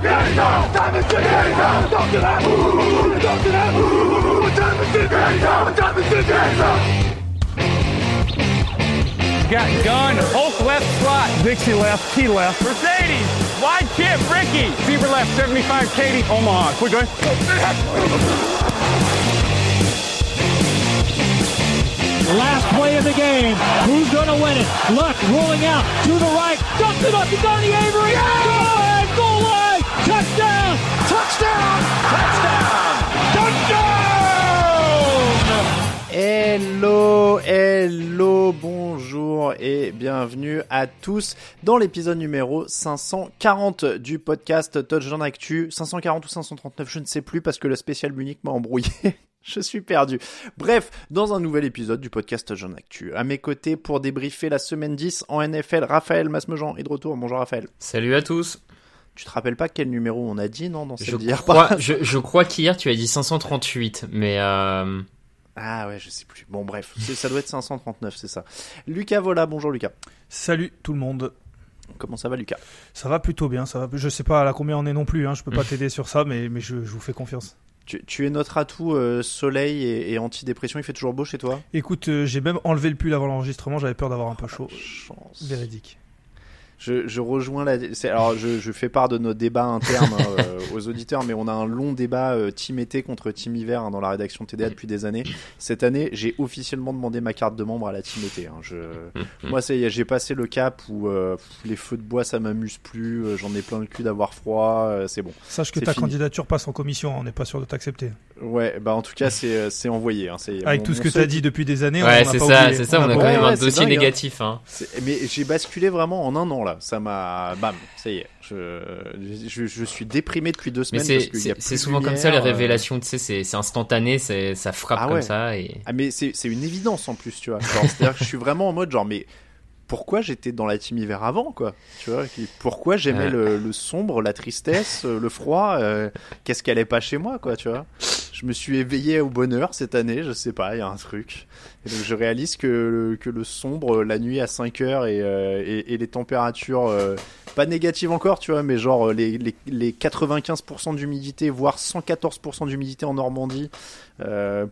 What time? Got gun, Hulk left slot, Dixie left, T left. Mercedes, wide chip, Ricky, Fever left, 75, Katie, Omaha. Quick going. Last play of the game. Who's going to win it? Luck rolling out to the right. Dumps it up to Donnie Avery. Goal Hello, hello, bonjour et bienvenue à tous dans l'épisode numéro 540 du podcast Touchdown Actu. 540 ou 539, je ne sais plus parce que le spécial Munich m'a embrouillé. Je suis perdu. Bref, dans un nouvel épisode du podcast Touchdown Actu. À mes côtés pour débriefer la semaine 10 en NFL, Raphaël Masmejean est de retour. Bonjour Raphaël. Salut à tous. Tu te rappelles pas quel numéro on a dit, non, dans Je celle d'hier crois, je, je crois qu'hier tu as dit 538, mais euh, Ah ouais, je sais plus. Bon bref, c'est- ça doit être 539, c'est ça. Lucas Vola, bonjour Lucas. Salut tout le monde. Comment ça va Lucas? Ça va plutôt bien. Ça va. Je sais pas à combien on est non plus. Hein. Je peux pas t'aider sur ça, mais, mais je, je vous fais confiance. tu, tu es notre atout euh, soleil et, et antidépression, il fait toujours beau chez toi? Écoute, euh, j'ai même enlevé le pull avant l'enregistrement. J'avais peur d'avoir un peu chaud. Chance. Véridique. Je, je rejoins la. c'est- Alors, je, je fais part de nos débats internes hein, euh, aux auditeurs, mais on a un long débat euh, team été contre team hiver hein, dans la rédaction TDA depuis des années. Cette année, j'ai officiellement demandé ma carte de membre à la team été. hein. Je... Moi, ça y est, j'ai passé le cap où euh, les feux de bois, ça m'amuse plus. euh, J'en ai plein le cul d'avoir froid. euh, c'est bon. Sache que ta fini. candidature passe en commission. On n'est pas sûr de t'accepter. Ouais, bah en tout cas, c'est euh, c'est envoyé. Hein, c'est- Avec tout ce que tu as dit depuis des années. ouais, c'est pas ça, c'est ça. On a quand même ouais, un dossier dingue, hein. négatif. Hein. Mais j'ai basculé vraiment en un an là. Ça m'a, bam, ça y est. Je, je, je suis déprimé depuis deux Mais semaines. c'est a c'est- souvent comme ça les euh. révélations. Tu sais, c'est instantané, ça frappe Ah comme ça et Ah mais c'est une évidence en plus, tu vois. C'est-à-dire que je suis vraiment en mode genre mais pourquoi j'étais dans la team hiver avant quoi Tu vois Pourquoi j'aimais le, le sombre, la tristesse, le froid euh, Qu'est-ce qu'elle est pas chez moi quoi Tu vois Je me suis éveillé au bonheur cette année, je sais pas, il y a un truc. Et donc je réalise que le, que le sombre la nuit à 5 heures et, euh, et, et les températures euh, pas négatives encore, tu vois, mais genre euh, les, les, les 95% d'humidité, voire 114% d'humidité en Normandie,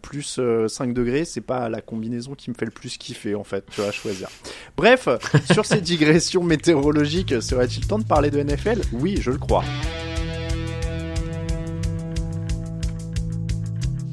plus euh, 5 degrés, c'est pas la combinaison qui me fait le plus kiffer en fait, tu vois, à choisir. Bref, sur ces digressions météorologiques, serait-il temps de parler de NFL Oui, je le crois.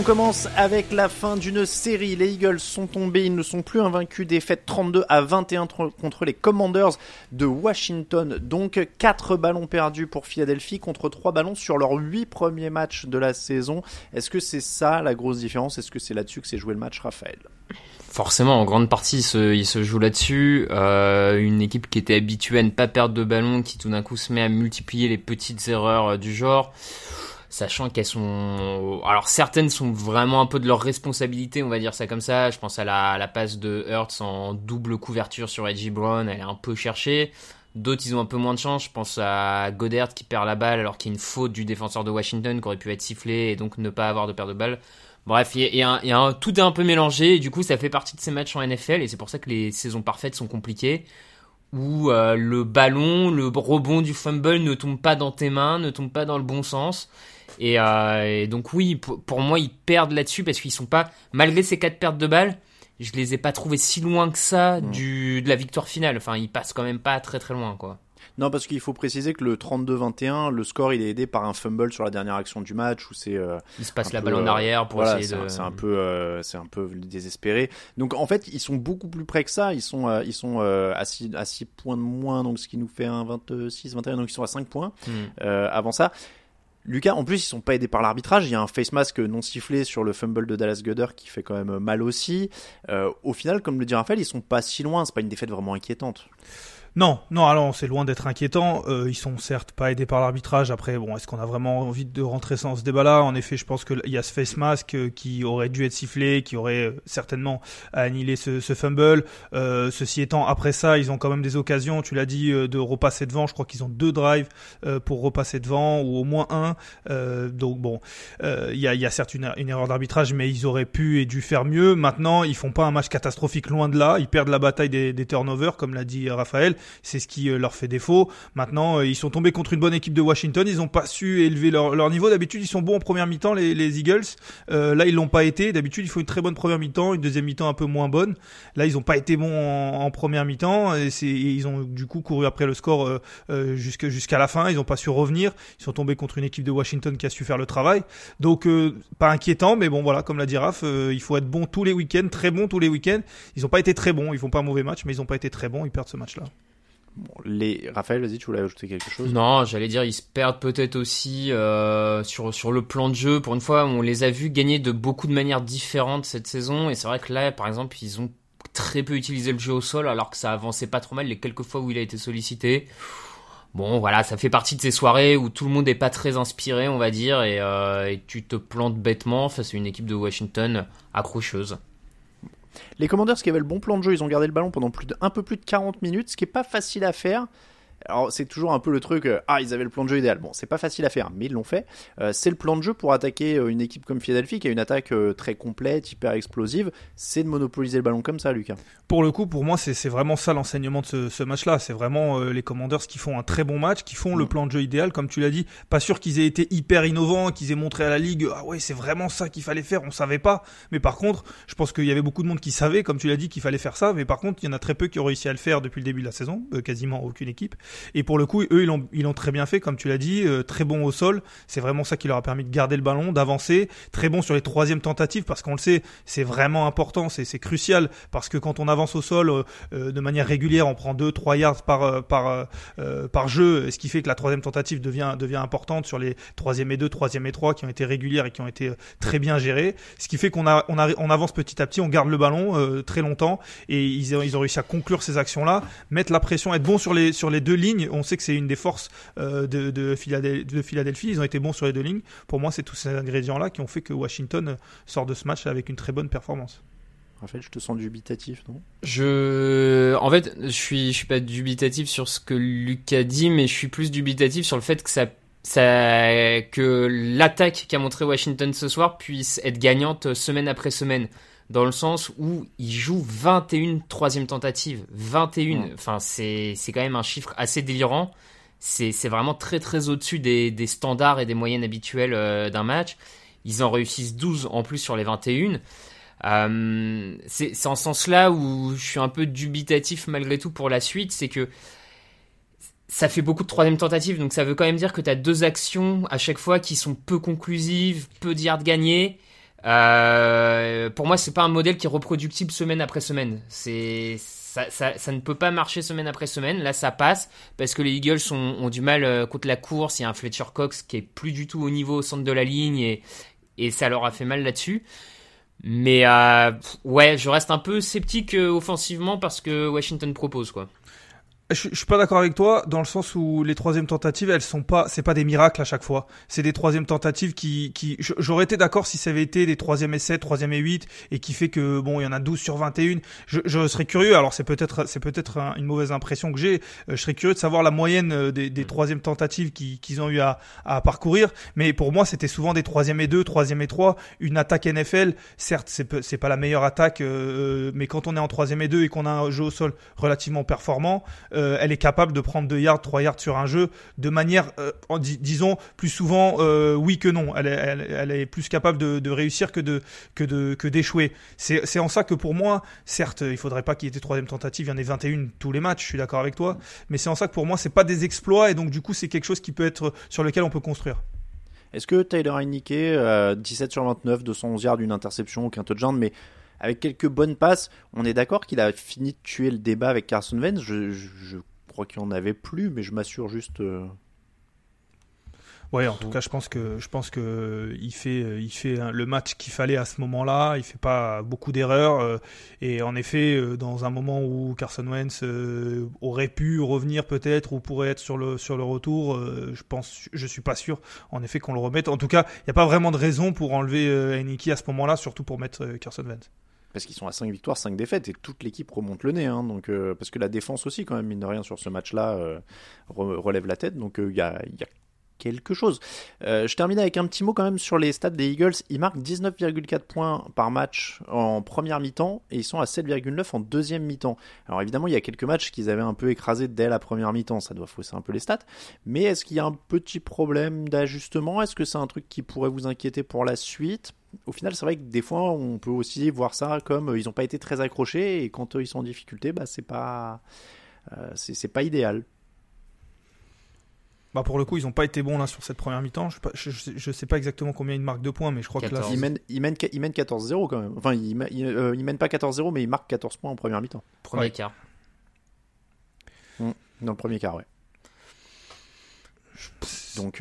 On commence avec la fin d'une série. Les Eagles sont tombés, ils ne sont plus invaincus. Défaite 32 à 21 tr- contre les Commanders de Washington. Donc 4 ballons perdus pour Philadelphie contre 3 ballons sur leurs 8 premiers matchs de la saison. Est-ce que c'est ça la grosse différence? Est-ce que c'est là-dessus que s'est joué le match, Raphaël? Forcément en grande partie il se, joue là-dessus. Euh, une équipe qui était habituée à ne pas perdre de ballon, qui tout d'un coup se met à multiplier les petites erreurs euh, du genre. Sachant qu'elles sont, alors certaines sont vraiment un peu de leur responsabilité, on va dire ça comme ça. Je pense à la, passe de Hurts en double couverture sur Edgy Brown, elle est un peu cherchée. D'autres, ils ont un peu moins de chance. Je pense à Goddard qui perd la balle alors qu'il y a une faute du défenseur de Washington qui aurait pu être sifflé et donc ne pas avoir de perte de balle. Bref, tout est un peu mélangé du coup, ça fait partie de ces matchs en NFL et c'est pour ça que les saisons parfaites sont compliquées où euh, le ballon, le rebond du fumble ne tombe pas dans tes mains, ne tombe pas dans le bon sens. Et, euh, et donc oui, pour, pour moi, ils perdent là-dessus parce qu'ils sont pas, malgré ces quatre pertes de balles, je les ai pas trouvés si loin que ça du, de la victoire finale. Enfin, ils passent quand même pas très très loin, quoi. Non, parce qu'il faut préciser que le 32-21, le score il est aidé par un fumble sur la dernière action du match où c'est. euh, Ils se passent un la balle en euh, arrière pour voilà, essayer c'est de. un- C'est un peu, euh, c'est un peu désespéré. Donc en fait, ils sont beaucoup plus près que ça. Ils sont, euh, ils sont à 6 à six points de moins, donc ce qui nous fait un 26, 21. Donc ils sont à 5 points euh, avant ça. Lucas, en plus, ils sont pas aidés par l'arbitrage. Il y a un face mask non sifflé sur le fumble de Dallas Goddard qui fait quand même mal aussi. Euh, au final, comme le dit Raphaël, ils sont pas si loin. C'est pas une défaite vraiment inquiétante. Non, non, alors c'est loin d'être inquiétant. Euh, ils sont certes pas aidés par l'arbitrage. Après, bon, est-ce qu'on a vraiment envie de rentrer dans ce débat-là? En effet, je pense qu'il y a ce face mask euh, qui aurait dû être sifflé, qui aurait euh, certainement annihilé ce, fumble. Euh, ceci étant, après ça, ils ont quand même des occasions. Tu l'as dit de repasser devant. Je crois qu'ils ont deux drives pour repasser devant ou au moins un. Donc bon, il y, a, certes une, une erreur d'arbitrage, mais ils auraient pu et dû faire mieux. Maintenant, ils font pas un match catastrophique loin de là. Ils perdent la bataille des, des turnovers, comme l'a dit Raphaël. C'est ce qui euh, leur fait défaut. Maintenant, euh, ils sont tombés contre une bonne équipe de Washington. Ils n'ont pas su élever leur, niveau. D'habitude, ils sont bons en première mi-temps, les, les Eagles. Euh, là, ils l'ont pas été. D'habitude, il faut une très bonne première mi-temps, une deuxième mi-temps un peu moins bonne. Là, ils ont pas été bons en, en première mi-temps. Et et ils ont du coup couru après le score euh, euh, jusqu'à la fin. Ils ont pas su revenir. Ils sont tombés contre une équipe de Washington qui a su faire le travail. Donc, pas inquiétant, mais bon, voilà, comme l'a dit Raph, il faut être bon tous les week-ends, très bon tous les week-ends. Ils ont pas été très bons. Ils font pas un mauvais match, mais ils ont pas été très bons. Ils perdent ce match-là. Bon, les... Raphaël, vas-y, tu voulais ajouter quelque chose? Non, j'allais dire, ils se perdent peut-être aussi euh, sur, le plan de jeu. Pour une fois, on les a vus gagner de beaucoup de manières différentes cette saison. Et c'est vrai que là, par exemple, ils ont très peu utilisé le jeu au sol, alors que ça avançait pas trop mal les quelques fois où il a été sollicité. Bon, voilà, ça fait partie de ces soirées où tout le monde est pas très inspiré, on va dire, euh, et tu te plantes bêtement face à une équipe de Washington accrocheuse. Les Commanders qui avaient le bon plan de jeu, ils ont gardé le ballon pendant un peu plus de 40 minutes, ce qui est pas facile à faire. Alors c'est toujours un peu le truc, euh, ah ils avaient le plan de jeu idéal. Bon, c'est pas facile à faire, mais ils l'ont fait. Euh, c'est le plan de jeu pour attaquer euh, une équipe comme Philadelphie qui a une attaque euh, très complète, hyper explosive. C'est de monopoliser le ballon comme ça, Lucas. Pour le coup, pour moi, c'est vraiment ça l'enseignement de ce, ce match-là. C'est vraiment les Commanders qui font un très bon match, qui font le Mm. plan de jeu idéal, comme tu l'as dit. Pas sûr qu'ils aient été hyper innovants, qu'ils aient montré à la ligue, ah ouais, c'est vraiment ça qu'il fallait faire. On savait pas. Mais par contre, je pense qu'il y avait beaucoup de monde qui savait, comme tu l'as dit, qu'il fallait faire ça. Mais par contre, il y en a très peu qui ont réussi à le faire depuis le début de la saison, quasiment aucune équipe. Et pour le coup, eux, ils l'ont ils l'ont très bien fait, comme tu l'as dit, euh, très bon au sol. C'est vraiment ça qui leur a permis de garder le ballon, d'avancer. Très bon sur les troisièmes tentatives, parce qu'on le sait, c'est vraiment important, c'est crucial, parce que quand on avance au sol euh, euh, de manière régulière, on prend 2-3 yards par euh, par euh, euh, par jeu, ce qui fait que la troisième tentative devient devient importante sur les troisième et 2, troisième et 3 qui ont été régulières et qui ont été très bien gérées. Ce qui fait qu'on a on, a, on avance petit à petit, on garde le ballon très longtemps et ils ont, ils ont réussi à conclure ces actions-là, mettre la pression, être bon sur les sur les deux lignes. On sait que c'est une des forces euh, de, de, Philadel- de Philadelphie. Ils ont été bons sur les deux lignes. Pour moi, c'est tous ces ingrédients-là qui ont fait que Washington sort de ce match avec une très bonne performance. Raphaël, je te sens dubitatif, non? Je, en fait, je suis, je suis pas dubitatif sur ce que Lucas dit, mais je suis plus dubitatif sur le fait que ça, ça, que l'attaque qu'a montré Washington ce soir puisse être gagnante semaine après semaine. Dans le sens où il joue 21 troisième tentatives. 21. Mm. Enfin, c'est, quand même un chiffre assez délirant. C'est, vraiment très très au-dessus des, des standards et des moyennes habituelles euh, d'un match. Ils en réussissent 12 en plus sur les 21. Euh, c'est en ce sens-là où je suis un peu dubitatif malgré tout pour la suite, c'est que ça fait beaucoup de troisième tentatives, donc ça veut quand même dire que tu as deux actions à chaque fois qui sont peu conclusives, peu de yards gagnés. Euh, pour moi, c'est pas un modèle qui est reproductible semaine après semaine. C'est ça, ça, ne peut pas marcher semaine après semaine. Là, ça passe parce que les Eagles ont, du mal euh, contre la course. Il y a un Fletcher Cox qui est plus du tout au niveau au centre de la ligne et, et ça leur a fait mal là-dessus. Mais euh, ouais, je reste un peu sceptique offensivement parce que Washington propose quoi. Je, je suis pas d'accord avec toi dans le sens où les troisièmes tentatives, elles sont pas, c'est pas des miracles à chaque fois. C'est des troisièmes tentatives qui, qui, j'aurais été d'accord si ça avait été des troisième essais, troisième et 8 et qui fait que bon, il y en a 12 sur 21. Je, je serais curieux. Alors c'est peut-être, c'est peut-être une mauvaise impression que j'ai. Euh, je serais curieux de savoir la moyenne euh, des, des troisièmes tentatives qu'ils ont eu à, à parcourir. Mais pour moi, c'était souvent des troisième et 2, troisième et 3. Une attaque NFL, certes, c'est, c'est pas la meilleure attaque, euh, mais quand on est en troisième et 2 et qu'on a un jeu au sol relativement performant. Euh, elle est capable de prendre 2 yards, 3 yards sur un jeu de manière, euh, disons, plus souvent euh, oui que non. Elle est, plus capable de, réussir que de que d'échouer. C'est en ça que pour moi, certes, il faudrait pas qu'il y ait des troisième tentatives, il y en ait 21 tous les matchs. Je suis d'accord avec toi, mais c'est en ça que pour moi, c'est pas des exploits et donc du coup, c'est quelque chose qui peut être sur lequel on peut construire. Est-ce que Tyler Heineke, euh, 17 sur 29, 211 yards, d'une interception, aucun touchdown, mais avec quelques bonnes passes, on est d'accord qu'il a fini de tuer le débat avec Carson Wentz. Je, crois qu'il en avait plus, mais je m'assure juste. Euh... Ouais, en tout cas, je pense que je pense que il fait il fait le match qu'il fallait à ce moment-là. Il fait pas beaucoup d'erreurs euh, et en effet, euh, dans un moment où Carson Wentz euh, aurait pu revenir peut-être ou pourrait être sur le sur le retour, je pense, je suis pas sûr. En effet, qu'on le remette. En tout cas, il n'y a pas vraiment de raison pour enlever Eniki à ce moment-là, surtout pour mettre Carson Wentz parce qu'ils sont à 5 victoires, 5 défaites, et toute l'équipe remonte le nez. Hein, donc, euh, parce que la défense aussi, quand même, mine de rien, sur ce match-là, euh, relève la tête. Donc il y, a, y, a, quelque chose. Euh, je termine avec un petit mot quand même sur les stats des Eagles. Ils marquent 19,4 points par match en première mi-temps, et ils sont à 7,9 en deuxième mi-temps. Alors évidemment, il y a quelques matchs qu'ils avaient un peu écrasés dès la première mi-temps, ça doit fausser un peu les stats. Mais est-ce qu'il y a un petit problème d'ajustement? Est-ce que c'est un truc qui pourrait vous inquiéter pour la suite? Au final, c'est vrai que des fois, on peut aussi voir ça comme euh, ils n'ont pas été très accrochés et quand ils sont en difficulté, bah, c'est pas, euh, c'est pas idéal. Bah pour le coup, ils n'ont pas été bons là sur cette première mi-temps. Je, je, sais pas exactement combien ils marquent de points, mais je crois que là. Ils mènent, ils mènent, 14-0 quand même. Enfin, ils, euh, ils, mènent pas 14-0, mais ils marquent 14 points en première mi-temps. Premier quart. Mmh, dans le premier quart, ouais. Donc,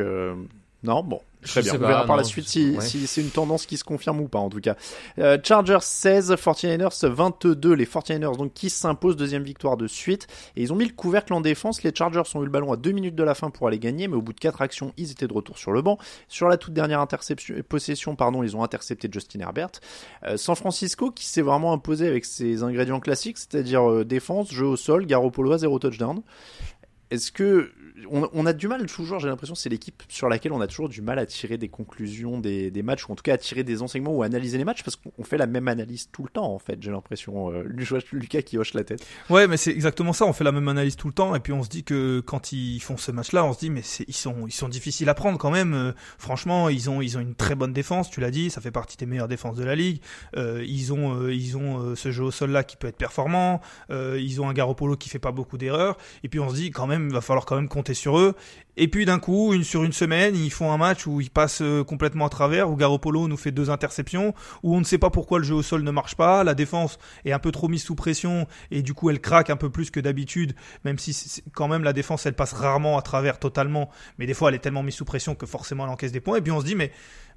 non, bon. Très bien. On verra par la suite si, si c'est une tendance qui se confirme ou pas, en tout cas. Euh, Chargers 16, 49ers 22. Les 49ers, donc, qui s'imposent deuxième victoire de suite. Et ils ont mis le couvercle en défense. Les Chargers ont eu le ballon à deux minutes de la fin pour aller gagner, mais au bout de quatre actions, ils étaient de retour sur le banc. Sur la toute dernière interception, possession, pardon, ils ont intercepté Justin Herbert. Euh, San Francisco, qui s'est vraiment imposé avec ses ingrédients classiques, c'est-à-dire euh, défense, jeu au sol, Garoppolo à zéro touchdown. Est-ce que on, a du mal toujours, j'ai l'impression, c'est l'équipe sur laquelle on a toujours du mal à tirer des conclusions des, matchs, ou en tout cas à tirer des enseignements ou analyser les matchs, parce qu'on fait la même analyse tout le temps, en fait, j'ai l'impression. Euh, Lucas qui hoche la tête. Ouais, mais c'est exactement ça, on fait la même analyse tout le temps, et puis on se dit que quand ils font ce match-là, on se dit, mais ils sont, ils sont difficiles à prendre quand même. Euh, franchement, ils ont, ils ont une très bonne défense, tu l'as dit, ça fait partie des meilleures défenses de la ligue. Euh, ils ont, ils ont ce jeu au sol-là qui peut être performant, ils ont un Garoppolo qui fait pas beaucoup d'erreurs, et puis on se dit, quand même, il va falloir quand même compter sur eux. Et puis d'un coup, une, sur une semaine, ils font un match où ils passent euh, complètement à travers, où Garoppolo nous fait deux interceptions, où on ne sait pas pourquoi le jeu au sol ne marche pas, la défense est un peu trop mise sous pression et du coup elle craque un peu plus que d'habitude, même si quand même la défense elle passe rarement à travers totalement, mais des fois elle est tellement mise sous pression que forcément elle encaisse des points. Et puis on se dit mais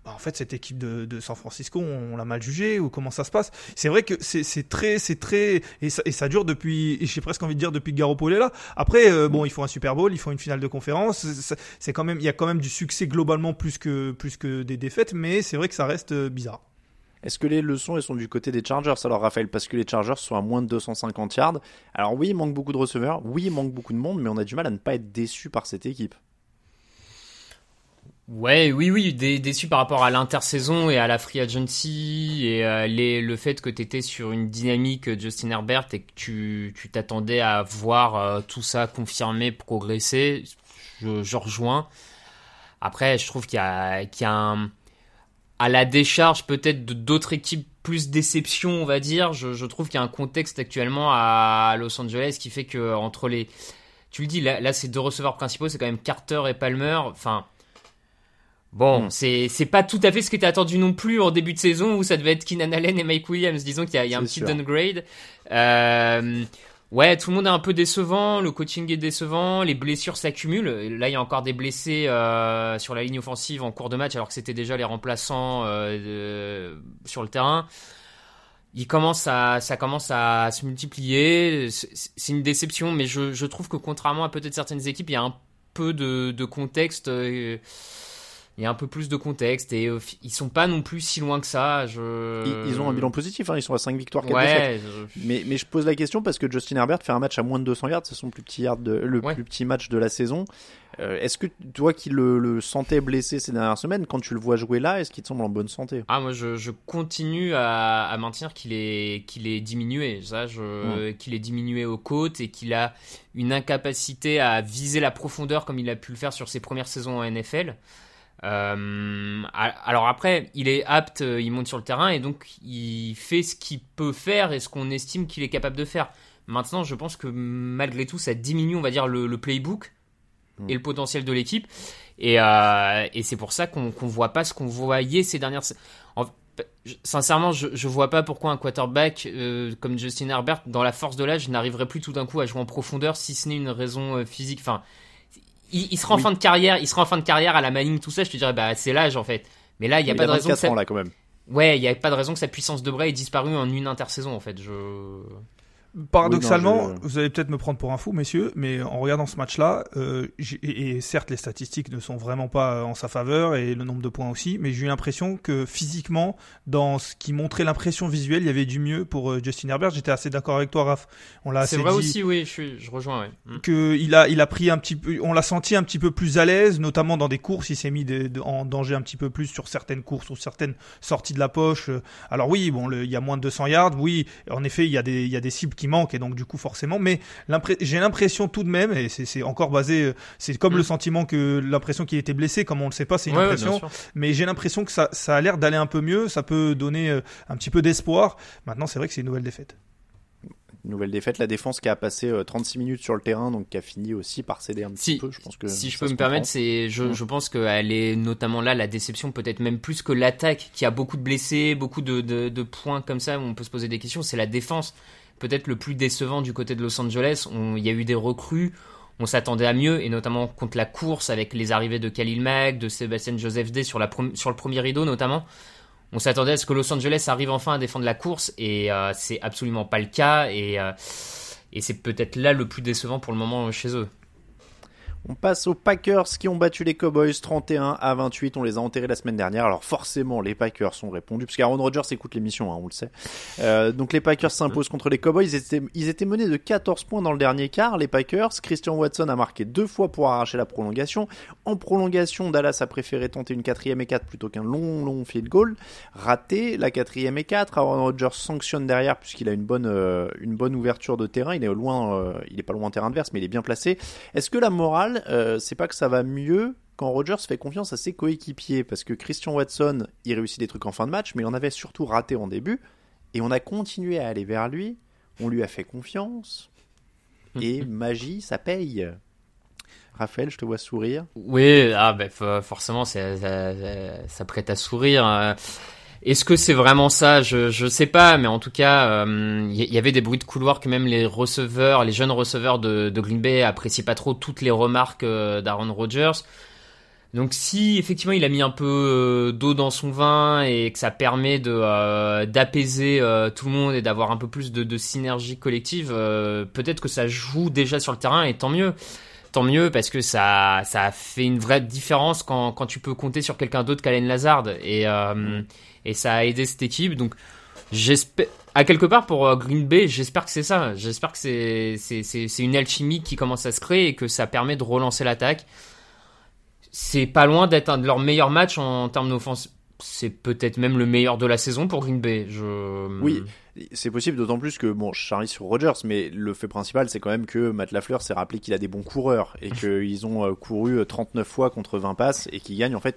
bah, en fait cette équipe de, San Francisco on, l'a mal jugée ou comment ça se passe? C'est vrai que c'est très c'est très et ça, et ça dure depuis j'ai presque envie de dire depuis que Garoppolo est là. Après euh, bon ils font un Super Bowl ils font une finale de conférence c'est quand même il y a quand même du succès globalement plus que plus que des défaites mais c'est vrai que ça reste euh, bizarre. Est-ce que les leçons elles sont du côté des Chargers? Alors Raphaël parce que les Chargers sont à moins de 250 yards. Alors oui il manque beaucoup de receveurs oui il manque beaucoup de monde mais on a du mal à ne pas être déçu par cette équipe Ouais, oui, oui, déçu par rapport à l'intersaison et à la free agency et euh, le fait que tu étais sur une dynamique euh, Justin Herbert et que tu t'attendais à voir euh, tout ça confirmer, progresser. Je, rejoins. Après, je trouve qu'il y a, un, à la décharge peut-être d'autres équipes plus déception, on va dire. Je, je trouve qu'il y a un contexte actuellement à Los Angeles qui fait que entre les, tu le dis, là, là ces deux receveurs principaux, c'est quand même Carter et Palmer. Enfin, Bon, hmm. c'est c'est pas tout à fait ce qui était attendu non plus en début de saison où ça devait être Keenan Allen et Mike Williams. Disons qu'il y a, y a un petit downgrade. Euh, ouais, tout le monde est un peu décevant. Le coaching est décevant. Les blessures s'accumulent. Là, il y a encore des blessés euh, sur la ligne offensive en cours de match alors que c'était déjà les remplaçants euh, sur le terrain. il commence à, ça commence à se multiplier. C'est une déception, mais je, je trouve que contrairement à peut-être certaines équipes, il y a un peu de, de contexte. Il y a un peu plus de contexte et euh, ils sont pas non plus si loin que ça. Je... Ils, ils ont un bilan positif, hein, ils sont à 5 victoires, 4 défaites. Ouais, je- Mais, mais je pose la question parce que Justin Herbert fait un match à moins de 200 yards, c'est son plus petit, yard de, le Ouais. plus petit match de la saison. Euh, est-ce que toi qui le, le sentais blessé ces dernières semaines, quand tu le vois jouer là, est-ce qu'il te semble en bonne santé? Ah moi je, je continue à, à maintenir qu'il est qu'il est diminué ça qu'il est diminué aux côtes et qu'il a une incapacité à viser la profondeur comme il a pu le faire sur ses premières saisons en NFL. Euh, alors après il est apte, euh, il monte sur le terrain et donc il fait ce qu'il peut faire et ce qu'on estime qu'il est capable de faire. Maintenant je pense que malgré tout ça diminue on va dire le, le playbook et le potentiel de l'équipe. Et, euh, et c'est pour ça qu'on qu'on voit pas ce qu'on voyait ces dernières. En- sincèrement, je, je vois pas pourquoi un quarterback euh, comme Justin Herbert, dans la force de l'âge, n'arriverait plus tout d'un coup à jouer en profondeur, si ce n'est une raison physique. Enfin, il, il sera en Oui. fin de carrière, il sera en fin de carrière à la Manning, tout ça. Je te dirais, bah c'est l'âge en fait. Mais là, il y a pas de raison. Que 24 ça... ans là quand même. Ouais, il y a pas de raison que sa puissance de bras ait disparu en une intersaison en fait. Je. Paradoxalement, Oui, non, je- vous allez peut-être me prendre pour un fou, messieurs, mais en regardant ce match-là, euh, j'ai- et, et certes les statistiques ne sont vraiment pas en sa faveur et le nombre de points aussi, mais j'ai eu l'impression que physiquement, dans ce qui montrait l'impression visuelle, il y avait du mieux pour euh, Justin Herbert. J'étais assez d'accord avec toi, Raph. On l'a C'est assez vrai dit aussi, oui, je, suis, je rejoins. Ouais. Mm. que il a il a pris un petit peu on l'a senti un petit peu plus à l'aise notamment dans des courses il s'est mis de- en danger un petit peu plus sur certaines courses ou certaines sorties de la poche Euh, alors oui bon le- il y a moins de 200 yards oui en effet il y a des il y a des cibles qui manquent et donc du coup forcément mais j'ai l'impression tout de même et c'est encore basé euh, c'est comme Mm. le sentiment que l'impression qu'il était blessé comme on le sait pas c'est une Ouais, impression mais j'ai l'impression que ça ça a l'air d'aller un peu mieux ça peut donner euh, un petit peu d'espoir maintenant c'est vrai que c'est une nouvelle défaite Nouvelle défaite, la défense qui a passé euh, 36 minutes sur le terrain, donc qui a fini aussi par céder un petit Si, peu. Je pense que si je peux me permettre, c'est, je, Mm. je pense qu'elle est notamment là la déception, peut-être même plus que l'attaque, qui a beaucoup de blessés, beaucoup de, de, de points comme ça où on peut se poser des questions. C'est la défense, peut-être le plus décevant du côté de Los Angeles. Il y a eu des recrues, on s'attendait à mieux, et notamment contre la course avec les arrivées de Khalil Mack, de Sébastien Joseph Day sur, le premier rideau notamment. On s'attendait à ce que Los Angeles arrive enfin à défendre la course, et euh, c'est absolument pas le cas. Et, euh, et c'est peut-être là le plus décevant pour le moment chez eux. On passe aux Packers qui ont battu les Cowboys 31 à 28. On les a enterrés la semaine dernière. Alors forcément, les Packers ont répondu, parce qu'Aaron Rodgers écoute l'émission, hein, on le sait. Euh, donc les Packers s'imposent contre les Cowboys. Ils étaient, menés de 14 points dans le dernier quart. Les Packers, Christian Watson a marqué deux fois pour arracher la prolongation. En prolongation, Dallas a préféré tenter une quatrième et 4 plutôt qu'un long, long field goal. Raté, la quatrième et 4. Aaron Rodgers sanctionne derrière puisqu'il a une bonne, euh, une bonne ouverture de terrain. Il est loin, euh, il est pas loin terrain adverse, mais il est bien placé. Est-ce que la morale, euh, c'est pas que ça va mieux quand Rodgers fait confiance à ses coéquipiers Parce que Christian Watson, il réussit des trucs en fin de match, mais il en avait surtout raté en début. Et on a continué à aller vers lui. On lui a fait confiance. Et magie, ça paye. Raphaël, je te vois sourire. Oui, ah ben forcément, ça, ça- ça prête à sourire. Euh. Est-ce que c'est vraiment ça? Je, je sais pas, mais en tout cas, euh, il y, y avait des bruits de couloir que même les receveurs, les jeunes receveurs de, de Green Bay appréciaient pas trop toutes les remarques euh, d'Aaron Rodgers. Donc si effectivement il a mis un peu euh, d'eau dans son vin et que ça permet de euh, d'apaiser euh, tout le monde et d'avoir un peu plus de, de synergie collective, euh, peut-être que ça joue déjà sur le terrain et tant mieux tant mieux parce que ça, ça fait une vraie différence quand, quand tu peux compter sur quelqu'un d'autre qu'Alain Lazard et, euh, et ça a aidé cette équipe. Donc, j'espère, à quelque part pour euh, Green Bay, j'espère que c'est ça. J'espère que c'est, c'est, c'est, c'est une alchimie qui commence à se créer et que ça permet de relancer l'attaque. C'est pas loin d'être un de leurs meilleurs matchs en termes d'offense. C'est peut-être même le meilleur de la saison pour Green Bay. Je... Oui, c'est possible, d'autant plus que, bon, je charrie sur Rodgers, mais le fait principal, c'est quand même que Matt Lafleur s'est rappelé qu'il a des bons coureurs et qu'ils ont euh, couru euh, 39 fois contre 20 passes et qu'ils gagnent en fait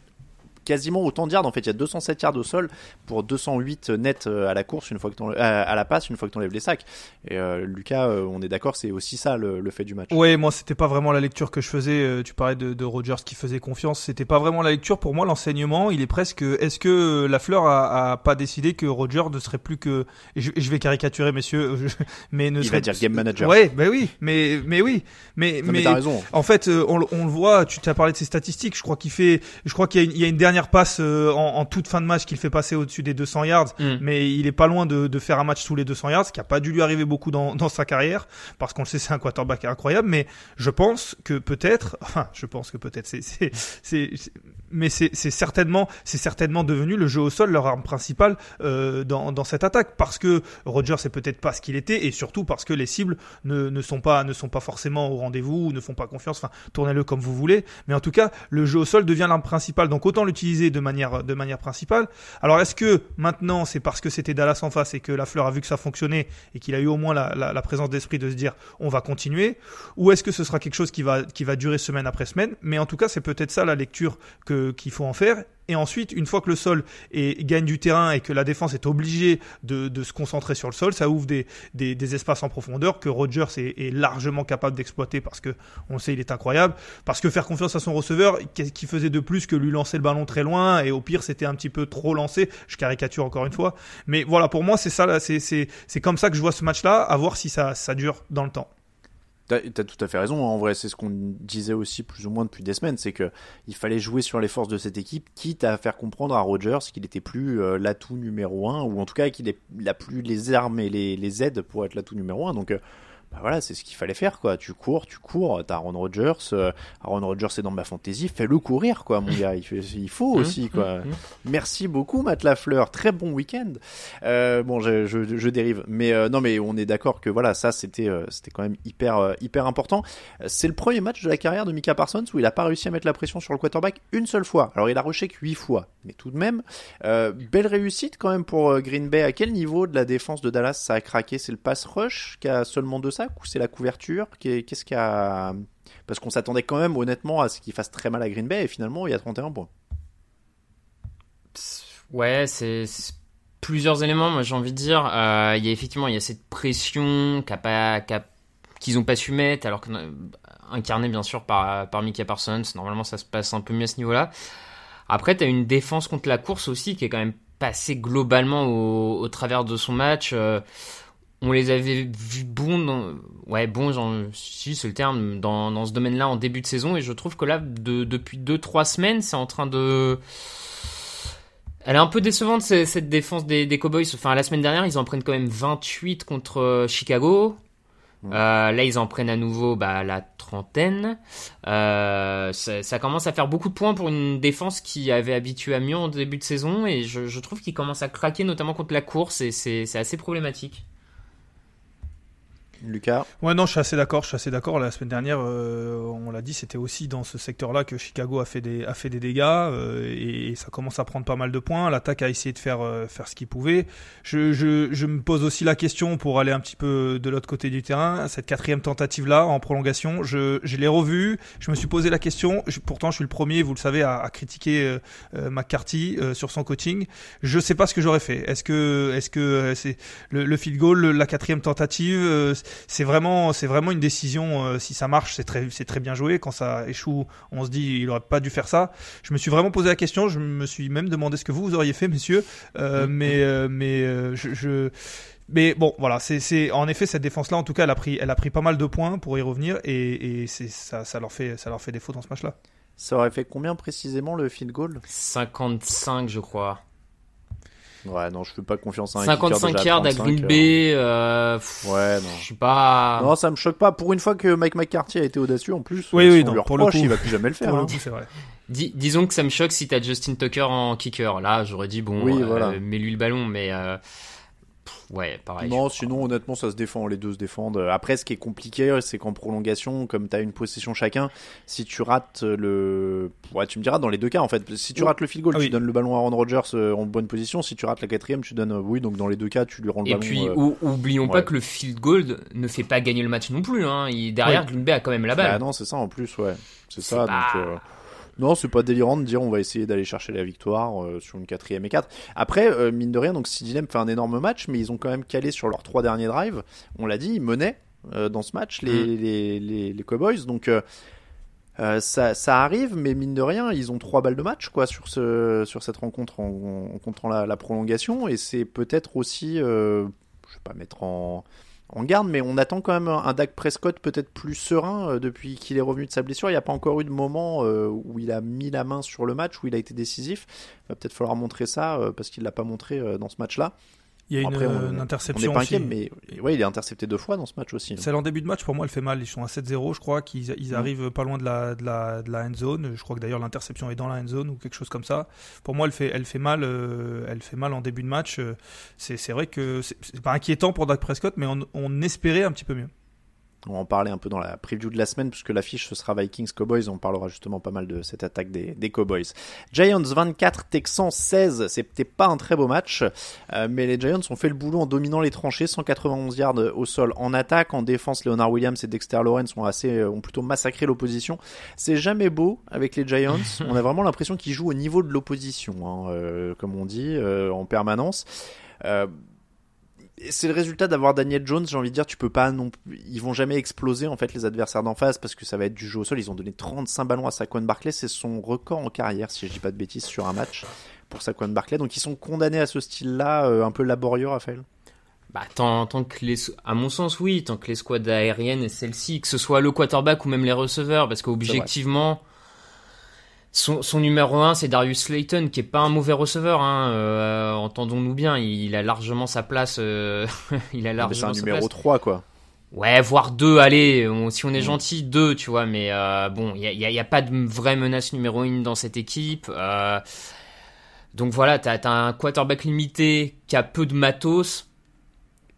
quasiment autant de yards. En fait, il y a 207 yards au sol pour 208 net euh, à la course une fois que t'enlèves- euh, à la passe une fois que tu enlèves les sacs. Et euh, Lucas, on est d'accord, c'est aussi ça le, le fait du match. Ouais, moi c'était pas vraiment la lecture que je faisais. Tu parlais de, de Rogers qui faisait confiance. C'était pas vraiment la lecture. Pour moi, l'enseignement, il est presque. Est-ce que la Fleur a, a pas décidé que Rogers ne serait plus que. et je, je vais caricaturer, messieurs, je- mais ne Il serait va dire game manager. Ouais, bah oui, mais mais oui, mais Non, mais t'as raison. En fait, on, le- on le voit. Tu t'as parlé de ses statistiques. Je crois qu'il fait. Je crois qu'il y a une dernière dernière passe euh, en, en toute fin de match qu'il fait passer au-dessus des 200 yards, Mm. mais il est pas loin de, de faire un match sous les 200 yards, ce qui a pas dû lui arriver beaucoup dans, dans sa carrière, parce qu'on le sait, c'est un quarterback incroyable. Mais je pense que peut-être, enfin, je pense que peut-être, c'est, c'est, c'est, c'est- mais c'est, certainement, certainement devenu le jeu au sol leur arme principale euh, dans, cette attaque, parce que Rodgers c'est peut-être pas ce qu'il était, et surtout parce que les cibles ne, ne sont pas, ne sont pas forcément au rendez-vous, ou ne font pas confiance. Enfin, tournez-le comme vous voulez, mais en tout cas, le jeu au sol devient l'arme principale. Donc autant l'utiliser de manière, de manière principale. Alors est-ce que maintenant c'est parce que c'était Dallas en face et que la fleur a vu que ça fonctionnait et qu'il a eu au moins la, la, la présence d'esprit de se dire on va continuer, ou est-ce que ce sera quelque chose qui va, qui va durer semaine après semaine Mais en tout cas, c'est peut-être ça la lecture que qu'il faut en faire. Et ensuite, une fois que le sol gagne du terrain et que la défense est obligée de, se concentrer sur le sol, ça ouvre des, espaces en profondeur que Rodgers est, largement capable d'exploiter parce que on le sait, il est incroyable. Parce que faire confiance à son receveur, qu'est-ce qu'il faisait de plus que lui lancer le ballon très loin et au pire c'était un petit peu trop lancé. Je caricature encore une fois, mais voilà pour moi c'est ça, c'est c'est comme ça que je vois ce match-là, à voir si ça dure dans le temps. T'as as tout à fait raison. En vrai, c'est ce qu'on disait aussi plus ou moins depuis des semaines, c'est que il fallait jouer sur les forces de cette équipe, quitte à faire comprendre à Rodgers qu'il n'était plus euh, l'atout numéro un, ou en tout cas qu'il n'a plus les armes et les, les aides pour être l'atout numéro un. Donc euh, bah voilà, c'est ce qu'il fallait faire quoi. Tu cours, tu cours. T'as Aaron Rodgers. euh, Aaron Rodgers est dans ma fantasy. Fais-le courir quoi, mon gars. Il, faut aussi quoi. Merci beaucoup Matt Lafleur. Très bon week-end. Euh, bon, je, je, je dérive, mais euh, non, mais on est d'accord que voilà, ça c'était euh, c'était quand même hyper euh, hyper important. Euh, C'est le premier match de la carrière de Mika Parsons où il a pas réussi à mettre la pression sur le quarterback une seule fois. Alors il a rushé que huit fois, mais tout de même, euh, belle réussite quand même pour euh, Green Bay. À quel niveau de la défense de Dallas ça a craqué? C'est le pass rush qui a seulement deux sacs? Ou c'est la couverture Qu'est- Qu'est-ce qui a parce qu'on s'attendait quand même honnêtement à ce qu'il fasse très mal à Green Bay et finalement il y a 31 points. Ouais, c'est plusieurs éléments. Moi, j'ai envie de dire, euh, il y a effectivement, il y a cette pression qu'ils ont pas su mettre, alors que euh, incarné bien sûr par par Parsons. Normalement, ça se passe un peu mieux à ce niveau-là. Après, t'as une défense contre la course aussi qui est quand même passée globalement au, au travers de son match. Euh, on les avait vus bons, dans, ouais, bons, genre, si c'est le terme, dans, dans ce domaine-là en début de saison, et je trouve que là, de, depuis 2-3 semaines, c'est en train de, elle est un peu décevante ce- cette défense des, des Cowboys. Enfin, la semaine dernière, ils en prennent quand même 28 contre euh, Chicago. Euh, là, ils en prennent à nouveau bah, la trentaine. Euh, ça, ça commence à faire beaucoup de points pour une défense qui avait habitué à mieux en début de saison. Et je, je trouve qu'ils commencent à craquer, notamment contre la course. Et c'est assez problématique. Lucas. Ouais, non, je suis assez d'accord. Je suis assez d'accord. La semaine dernière, euh, on l'a dit, c'était aussi dans ce secteur-là que Chicago a fait des a fait des dégâts euh, et, ça commence à prendre pas mal de points. L'attaque a essayé de faire euh, faire ce qu'il pouvait. Je, je je me pose aussi la question pour aller un petit peu de l'autre côté du terrain. Cette quatrième tentative-là en prolongation, je je l'ai revue. Je me suis posé la question. Je- pourtant, je suis le premier, vous le savez, à, à critiquer euh, euh, McCarthy euh, sur son coaching. Je sais pas ce que j'aurais fait. Est-ce que est-ce que c'est le, le field goal, la quatrième tentative, c'est vraiment c'est vraiment une décision euh, si ça marche c'est très c'est très bien joué. Quand ça échoue on se dit il aurait pas dû faire ça. Je me suis vraiment posé la question je me suis même demandé ce que vous vous auriez fait messieurs. Euh, mais euh, mais euh, je, je mais bon, voilà, c'est, c'est, en effet, cette défense-là, en tout cas, elle a pris, elle a pris pas mal de points pour y revenir et, et c'est, ça, ça leur fait, ça leur fait défaut dans ce match-là. Ça aurait fait combien précisément le field goal? 55, je crois. Ouais, non, je fais pas confiance à un kicker 55 déjà yards à 35, Green euh. Bay. euh, pff, Ouais, non. Je suis pas. Non, ça me choque pas. Pour une fois que Mike McCarthy a été audacieux, en plus, Oui, oui, on non, pour le coup. il va plus jamais le faire. Pour le hein. coup, c'est vrai. Dis- disons que ça me choque si t'as Justin Tucker en kicker. Là, j'aurais dit bon, Oui, euh, voilà. mets-lui le ballon, mais euh, ouais, pareil. Non, sinon honnêtement ça se défend, les deux se défendent. Après ce qui est compliqué c'est qu'en prolongation, comme tu as une possession chacun, si tu rates le... Ouais tu me diras dans les deux cas en fait, si tu rates le field goal Ah tu oui. donnes le ballon à Aaron Rodgers euh, en bonne position, si tu rates la quatrième tu donnes... euh, Oui donc dans les deux cas tu lui rends le Et ballon. puis, euh, ou- oublions ouais. pas que le field goal ne fait pas gagner le match non plus. Hein. Il, derrière. Green Bay a quand même la Bah balle. non c'est ça en plus ouais. C'est C'est ça pas- donc... euh, Non, c'est pas délirant de dire on va essayer d'aller chercher la victoire euh, sur une quatrième et quatre. Après, euh, mine de rien, donc Sidilem fait un énorme match, mais ils ont quand même calé sur leurs trois derniers drives. On l'a dit, ils menaient euh, dans ce match les, Mm. les, les, les Cowboys. Donc euh, euh, ça, ça arrive, mais mine de rien, ils ont trois balles de match quoi sur ce sur cette rencontre en, en comptant la, la prolongation, et c'est peut-être aussi, euh, je vais pas mettre en en garde, mais on attend quand même un Dak Prescott peut-être plus serein euh, depuis qu'il est revenu de sa blessure. Il n'y a pas encore eu de moment euh, où il a mis la main sur le match, où il a été décisif. Il va peut-être falloir montrer ça euh, parce qu'il l'a pas montré dans ce match-là. Il y a une, on- une On interception pas inquiet, mais ouais, il est intercepté deux fois dans ce match aussi. Celle en début de match, pour moi, elle fait mal. Ils sont à 7-0, je crois, qu'ils ils Mm. arrivent pas loin de la, de, la, de la end zone. Je crois que d'ailleurs l'interception est dans la end zone ou quelque chose comme ça. Pour moi, elle fait, elle fait mal. euh, elle fait mal en début de match. Euh, C'est vrai que c'est c'est pas inquiétant pour Dak Prescott, mais on, on espérait un petit peu mieux. On va en parler un peu dans la preview de la semaine, puisque l'affiche ce sera Vikings Cowboys. On parlera justement pas mal de cette attaque des, des Cowboys. Giants 24, Texans 16. C'était pas un très beau match, euh, mais les Giants ont fait le boulot en dominant les tranchées. 191 yards au sol en attaque. En défense, Leonard Williams et Dexter Lawrence ont, assez, ont plutôt massacré l'opposition. C'est jamais beau avec les Giants. on a vraiment l'impression qu'ils jouent au niveau de l'opposition, hein, euh, comme on dit, euh, en permanence. Euh, c'est le résultat d'avoir Daniel Jones, j'ai envie de dire, tu peux pas non ils vont jamais exploser en fait les adversaires d'en face parce que ça va être du jeu au sol, ils ont donné 35 ballons à Saquon Barclay, c'est son record en carrière si je dis pas de bêtises sur un match pour Saquon Barclay. Donc ils sont condamnés à ce style-là euh, un peu laborieux Raphaël. Bah, tant, tant que les, à mon sens, oui, tant que les squads aériennes et celles-ci, que ce soit le quarterback ou même les receveurs, parce qu'objectivement, son, son numéro 1, c'est Darius Slayton, qui est pas un mauvais receveur, hein, euh, entendons-nous bien, il, il a largement sa place, euh, il a mais C'est largement un sa numéro place. 3 quoi. Ouais, voire deux, allez, on- si on est Mm. gentil, deux, tu vois, mais euh, bon, il y a, y a- y a pas de vraie menace numéro une dans cette équipe. euh, donc voilà, t'as as un quarterback limité qui a peu de matos.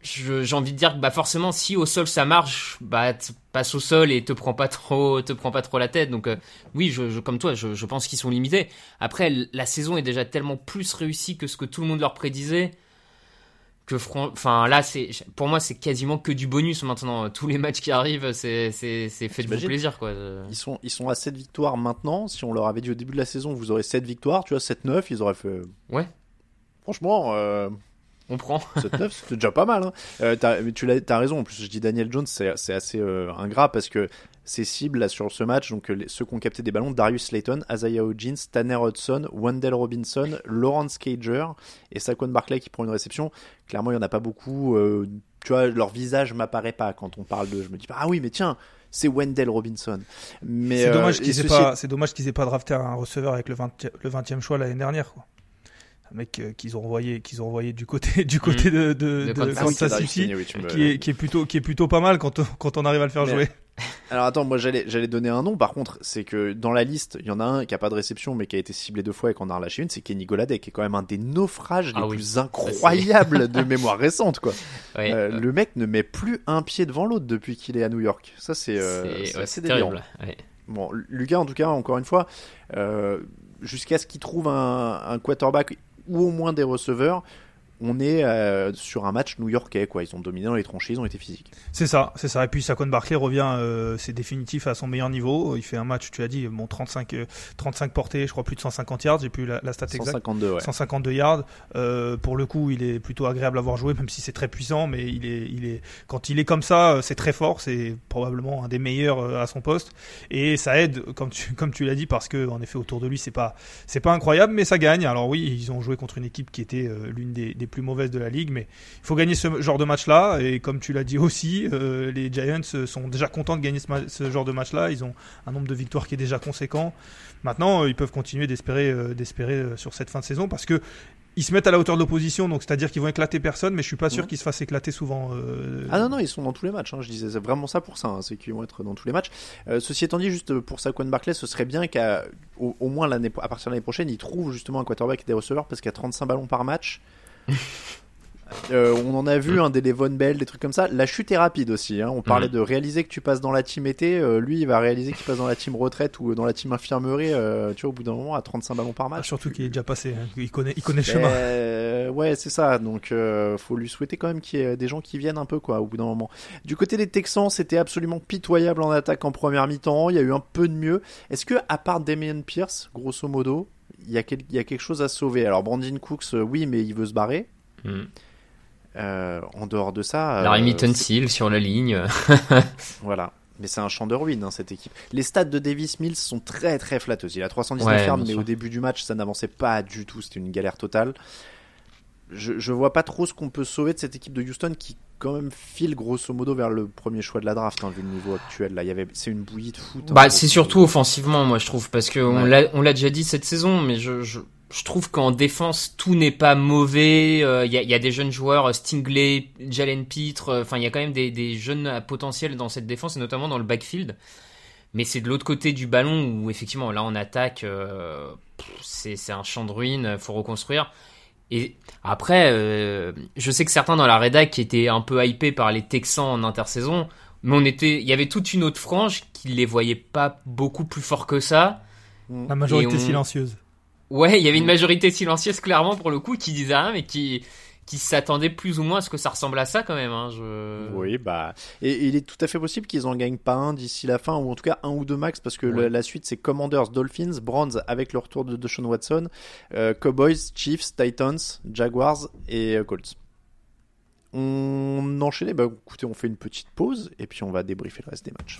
J'ai envie de dire que bah forcément, si au sol ça marche, bah passe au sol et te prends pas trop, te prends pas trop la tête. Donc euh, oui, je, je- comme toi, je, je pense qu'ils sont limités. Après, la saison est déjà tellement plus réussie que ce que tout le monde leur prédisait que enfin là c'est pour moi c'est quasiment que du bonus maintenant tous les matchs qui arrivent c'est c'est c'est faites-vous T'imagines plaisir quoi Euh, Ils sont, ils sont à 7 victoires maintenant. Si on leur avait dit au début de la saison, vous aurez 7 victoires, tu vois, 7-9, ils auraient fait. Ouais. Franchement, euh, on prend 7-9, c'était déjà pas mal. Hein. Euh, mais tu t'as raison. En plus, je dis Daniel Jones, c'est, c'est assez euh, ingrat parce que ses cibles là, sur ce match, donc les- ceux qui ont capté des ballons, Darius Slayton, Isaiah Hodgins, Tanner Hudson, Wendell Robinson, Lawrence Cager et Saquon Barclay qui prend une réception. Clairement, il y en a pas beaucoup. euh, tu vois, leur visage m'apparaît pas quand on parle de. Je me dis pas, ah oui, mais tiens, c'est Wendell Robinson. Mais C'est euh, dommage qu'ils aient ceci pas, c'est dommage qu'ils aient pas drafté un receveur avec le 20 le 20e choix l'année dernière, quoi. Un mec euh, qu'ils ont envoyé, qu'ils ont envoyé du côté, du côté de, de, De de Kansas Ah City, oui, me- qui est, qui est plutôt, qui est plutôt pas mal quand on, quand on arrive à le faire Mais- jouer. Alors attends, moi j'allais j'allais donner un nom. Par contre, c'est que dans la liste, il y en a un qui a pas de réception, mais qui a été ciblé deux fois et qu'on a relâché une. C'est Kenny Golladay, qui est quand même un des naufrages Ah les oui, plus ça, incroyables de mémoire récente, quoi. ouais, Euh, euh, Le mec ne met plus un pied devant l'autre depuis qu'il est à New York. Ça c'est euh, c'est ouais, terrible ouais. Bon, Lucas, en tout cas, encore une fois, euh, jusqu'à ce qu'il trouve un, un quarterback ou au moins des receveurs, on est euh, sur un match new-yorkais, quoi. Ils ont dominé dans les tranchées, ils ont été physiques. C'est ça, c'est ça. Et puis Saquon Barclay revient, euh, c'est définitif à son meilleur niveau. Il fait un match, tu as dit, bon 35, euh, 35 portées, je crois plus de 150 yards. J'ai plus la, la stat exacte. 152, ouais. 152 yards. Euh, pour le coup, il est plutôt agréable à voir jouer, même si c'est très puissant. Mais il est, il est, quand il est comme ça, euh, c'est très fort. C'est probablement un des meilleurs euh, à son poste. Et ça aide, comme tu, comme tu l'as dit, parce que en effet, autour de lui, c'est pas, c'est pas incroyable, mais ça gagne. Alors oui, ils ont joué contre une équipe qui était euh, l'une des, des plus mauvaises de la ligue, mais il faut gagner ce genre de match-là. Et comme tu l'as dit aussi, euh, les Giants sont déjà contents de gagner ce, genre de match-là. Ils ont un nombre de victoires qui est déjà conséquent. Maintenant, euh, ils peuvent continuer d'espérer, euh, d'espérer euh, sur cette fin de saison parce que ils se mettent à la hauteur de l'opposition, donc c'est-à-dire qu'ils vont éclater personne, mais je suis pas sûr Ouais. qu'ils se fassent éclater souvent. euh, Ah non, non, ils sont dans tous les matchs. Hein. Je disais c'est vraiment ça pour ça. hein. C'est qu'ils vont être dans tous les matchs. Euh, ceci étant dit, juste pour Saquon Barclay, ce serait bien qu'à au, au moins l'année, à partir de l'année prochaine, ils trouvent justement un quarterback et des receveurs parce qu'il y a 35 ballons par match. Euh, on en a vu un des Levon Bell, des trucs comme ça. La chute est rapide aussi. Hein. On parlait Mhm. de réaliser que tu passes dans la team été. Euh, lui, il va réaliser qu'il passe dans la team retraite ou dans la team infirmerie. euh, tu vois, au bout d'un moment, à 35 ballons par ah, match. surtout qu'il est déjà passé, hein. il connaît, il connaît le chemin. Euh, ouais, c'est ça. Donc, euh, faut lui souhaiter quand même qu'il y ait des gens qui viennent un peu, quoi, au bout d'un moment. Du côté des Texans, c'était absolument pitoyable en attaque en première mi-temps. Il y a eu un peu de mieux. Est-ce que, à part Damien Pierce, grosso modo, y a, quel- il y a quelque chose à sauver Alors, Brandon Cooks, euh, oui, mais il veut se barrer. Hmm. Euh, en dehors de ça. La euh, Seal sur la ligne Voilà. Mais c'est un champ de ruines, hein, cette équipe. Les stats de Davis Mills sont très très flatteuses. Il a 319 Ouais, yards, mais sûr. au début du match, ça n'avançait pas du tout. C'était une galère totale. Je, je vois pas trop ce qu'on peut sauver de cette équipe de Houston qui quand même file grosso modo vers le premier choix de la draft, hein, vu le niveau actuel. Là, il y avait, c'est une bouillie de foot. hein, Bah, c'est surtout offensivement, moi, je trouve, parce que on Ouais. l'a, on l'a déjà dit cette saison, mais je, je, je trouve qu'en défense, tout n'est pas mauvais. Euh, Il y, a, il y a des jeunes joueurs, euh, Stingley, Jalen Pitre, euh, enfin, il y a quand même des, des jeunes à potentiel dans cette défense, et notamment dans le backfield. Mais c'est de l'autre côté du ballon où, effectivement, là, on attaque, euh, c'est un champ de ruines, faut reconstruire. Et après, euh, je sais que certains dans la rédac qui étaient un peu hypés par les Texans en intersaison, mais on était, il y avait toute une autre frange qui les voyait pas beaucoup plus forts que ça. La majorité on- silencieuse. Ouais, il y avait une majorité silencieuse clairement pour le coup qui disait rien, mais qui qui s'attendait plus ou moins à ce que ça ressemble à ça quand même. Hein, je... Oui, bah, et il est tout à fait possible qu'ils en gagnent pas un d'ici la fin, ou en tout cas un ou deux max, parce que Ouais. la suite c'est Commanders, Dolphins, Browns avec le retour de Deshaun Watson, euh, Cowboys, Chiefs, Titans, Jaguars et euh, Colts. On enchaînait, bah écoutez, on fait une petite pause et puis on va débriefer le reste des matchs.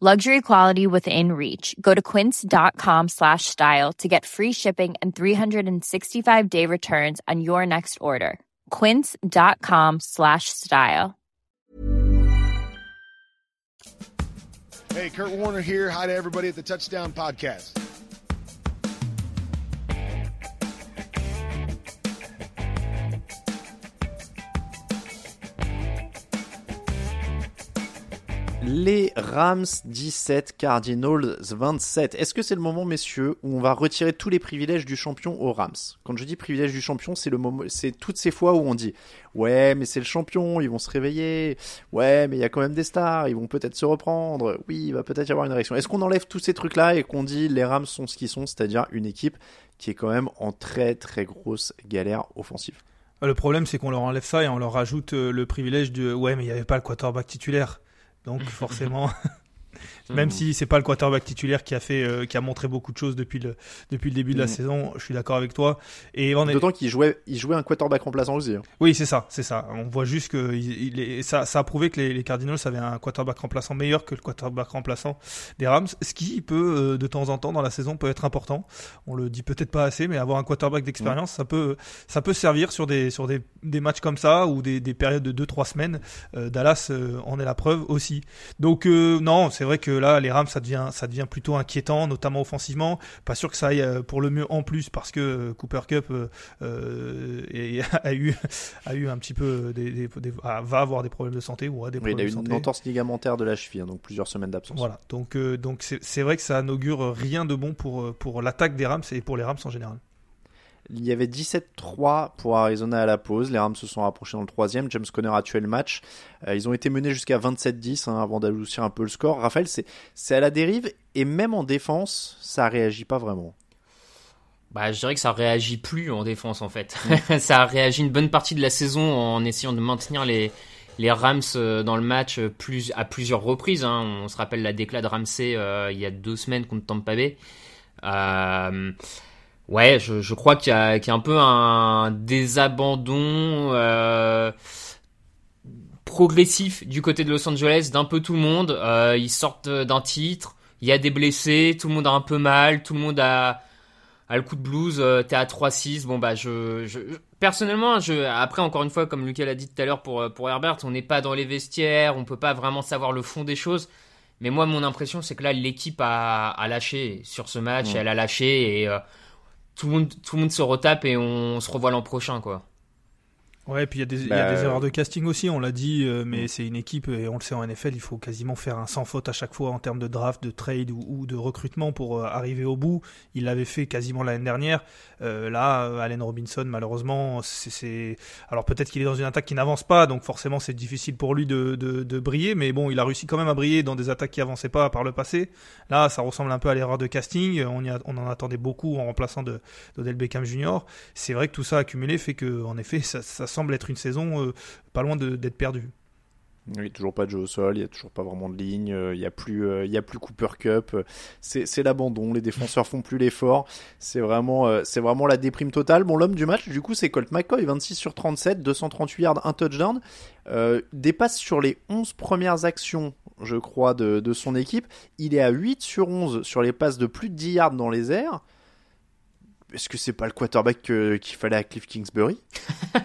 Luxury quality within reach. Go to quince.com slash style to get free shipping and 365 day returns on your next order. Quince.com slash style. Hey, Kurt Warner here. Hi to everybody at the Touchdown Podcast. Les Rams 17, Cardinals 27. Est-ce que c'est le moment, messieurs, où on va retirer tous les privilèges du champion aux Rams? Quand je dis privilège du champion, c'est toutes ces fois où on dit ouais, mais c'est le champion, ils vont se réveiller. Ouais, mais il y a quand même des stars, ils vont peut-être se reprendre. Oui, il va peut-être y avoir une réaction. Est-ce qu'on enlève tous ces trucs-là et qu'on dit les Rams sont ce qu'ils sont, c'est-à-dire une équipe qui est quand même en très très grosse galère offensive? Le problème, c'est qu'on leur enlève ça et on leur rajoute euh, le privilège de ouais, mais il n'y avait pas le quarterback titulaire. Donc forcément, même si c'est pas le quarterback titulaire qui a fait, euh, qui a montré beaucoup de choses depuis le depuis le début de la Mhm. saison, je suis d'accord avec toi. Et on est... D'autant qu'il jouait, il jouait un quarterback remplaçant aussi. hein. Oui, c'est ça, c'est ça. On voit juste que il, il est- ça, ça a prouvé que les, les Cardinals avaient un quarterback remplaçant meilleur que le quarterback remplaçant des Rams, ce qui peut euh, de temps en temps dans la saison peut être important. On le dit peut-être pas assez, mais avoir un quarterback d'expérience, ça peut ça peut servir sur des sur des, des matchs comme ça ou des, des périodes de 2-3 semaines. Euh, Dallas euh, en est la preuve aussi. Donc euh, non, c'est vrai que là les Rams ça devient ça devient plutôt inquiétant, notamment offensivement. Pas sûr que ça aille euh, pour le mieux en plus parce que euh, Cooper Cup euh, et- a eu a eu un petit peu des, des- des- va avoir des problèmes de santé ou aura des Oui, il problèmes a eu de une entorse ligamentaire de la cheville, hein, donc plusieurs semaines d'absence. Voilà, donc euh, donc c'est vrai que ça n'augure rien de bon pour pour l'attaque des Rams et pour les Rams en général. Il y avait 17-3 pour Arizona à la pause. Les Rams se sont rapprochés dans le troisième. James Conner a tué le match. Euh, ils ont été menés jusqu'à 27-10 hein, avant d'adoucir un peu le score. Raphaël, c'est à la dérive et même en défense, ça réagit pas vraiment. Bah, je dirais que ça réagit plus en défense en fait. ça a réagi une bonne partie de la saison en essayant de maintenir les les Rams euh, dans le match euh, plus à plusieurs reprises. Hein. On se rappelle la déclat de Ramsey il y a deux semaines contre Tampa Bay. Ouais, je, je crois qu'il y, a qu'il y a un peu un désabandon euh, progressif du côté de Los Angeles d'un peu tout le monde. Euh, ils sortent d'un titre, il y a des blessés, tout le monde a un peu mal, tout le monde a le coup de blues, euh, t'es à 3-6. Bon, bah, je, personnellement, je, après, encore une fois, comme Lucas l'a dit tout à l'heure pour, pour Herbert, on n'est pas dans les vestiaires, on peut pas vraiment savoir le fond des choses. Mais moi, mon impression, c'est que là, l'équipe a, a lâché sur ce match, elle a lâché et tout, le monde, tout le monde se retape et on, se revoit l'an prochain, quoi. Ouais, et puis il y, a des- il y a des erreurs de casting aussi, on l'a dit, euh, mais c'est une équipe, et on le sait en NFL, il faut quasiment faire un sans faute à chaque fois en termes de draft, de trade ou, ou de recrutement pour euh, arriver au bout. Il l'avait fait quasiment l'année dernière. Euh, là, euh, Allen Robinson, malheureusement, c'est-. Alors peut-être qu'il est dans une attaque qui n'avance pas, donc forcément c'est difficile pour lui de, de, de briller, mais bon, il a réussi quand même à briller dans des attaques qui avançaient pas par le passé. Là, ça ressemble un peu à l'erreur de casting. On, y a- on en attendait beaucoup en remplaçant de, d'Odell Beckham Jr. C'est vrai que tout ça accumulé fait que, en effet, ça, ça semble être une saison euh, pas loin d'être perdue. Oui, toujours pas de jeu au sol, il y a toujours pas vraiment de ligne, euh, il y a plus, euh, a plus Cooper Cup, c'est l'abandon, les défenseurs font plus l'effort, c'est vraiment, vraiment la déprime totale. Bon, l'homme du match, du coup, c'est Colt McCoy, 26 sur 37, 238 yards, un touchdown, dépasse sur les 11 premières actions, je crois, de son équipe. Il est à 8 sur 11 sur les passes de plus de 10 yards dans les airs. Est-ce que c'est pas le quarterback que- qu'il fallait à Cliff Kingsbury?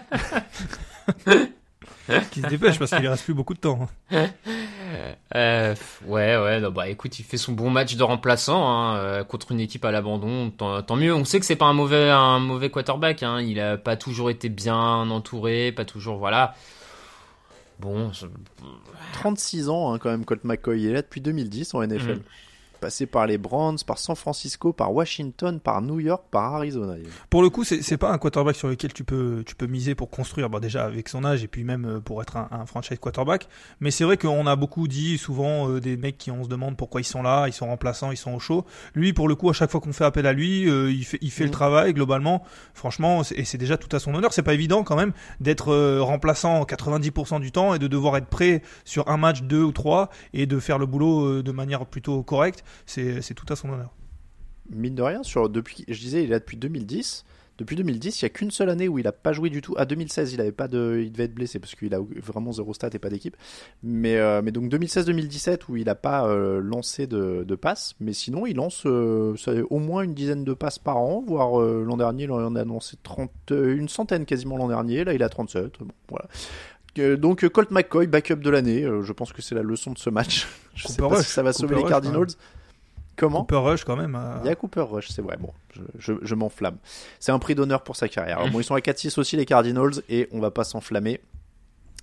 Qui se dépêche parce qu'il reste plus beaucoup de temps. hein. Euh, ouais, ouais, non, bah écoute, il fait son bon match de remplaçant hein, euh, contre une équipe à l'abandon, tant, tant mieux. On sait que c'est pas un mauvais, un mauvais quarterback, hein, il a pas toujours été bien entouré, pas toujours, voilà. Bon, je- 36 ans hein, quand même Colt McCoy il est là depuis 2010 en NFL. Mhm. Passé par les Browns, par San Francisco, par Washington, par New York, par Arizona. Pour le coup, c'est pas un quarterback sur lequel tu peux, tu peux miser pour construire, bon, déjà avec son âge et puis même euh, pour être un, un franchise quarterback. Mais c'est vrai qu'on a beaucoup dit souvent euh, des mecs qui on se demande pourquoi ils sont là, ils sont remplaçants, ils sont au chaud. Lui, pour le coup, à chaque fois qu'on fait appel à lui, euh, il fait, il fait le travail globalement. Franchement, c'est- et c'est déjà tout à son honneur. C'est pas évident quand même d'être euh, remplaçant 90% du temps et de devoir être prêt sur un match, deux ou trois et de faire le boulot de manière plutôt correcte. C'est tout à son honneur. Mine de rien, sur, depuis, je disais, il est là depuis 2010. Depuis 2010, il n'y a qu'une seule année où il n'a pas joué du tout. À 2016, il avait pas de, il devait être blessé parce qu'il a vraiment zéro stat et pas d'équipe. Mais, euh, mais donc 2016-2017 où il n'a pas euh, lancé de, de passes. Mais sinon, il lance euh, au moins une dizaine de passes par an. Voire l'an dernier, il en a lancé 30, euh, une centaine quasiment l'an dernier. Là, il a 37. Bon, voilà. Donc Colt McCoy, backup de l'année. Je pense que c'est la leçon de ce match. Je sais pas Rush. si ça va sauver les Rush, Cardinals. Comment Cooper Rush quand même. euh, il y a Cooper Rush, c'est vrai. Bon, je, je, je m'enflamme. C'est un prix d'honneur pour sa carrière. Alors, bon, ils sont à 4-6 aussi, les Cardinals, et on va pas s'enflammer.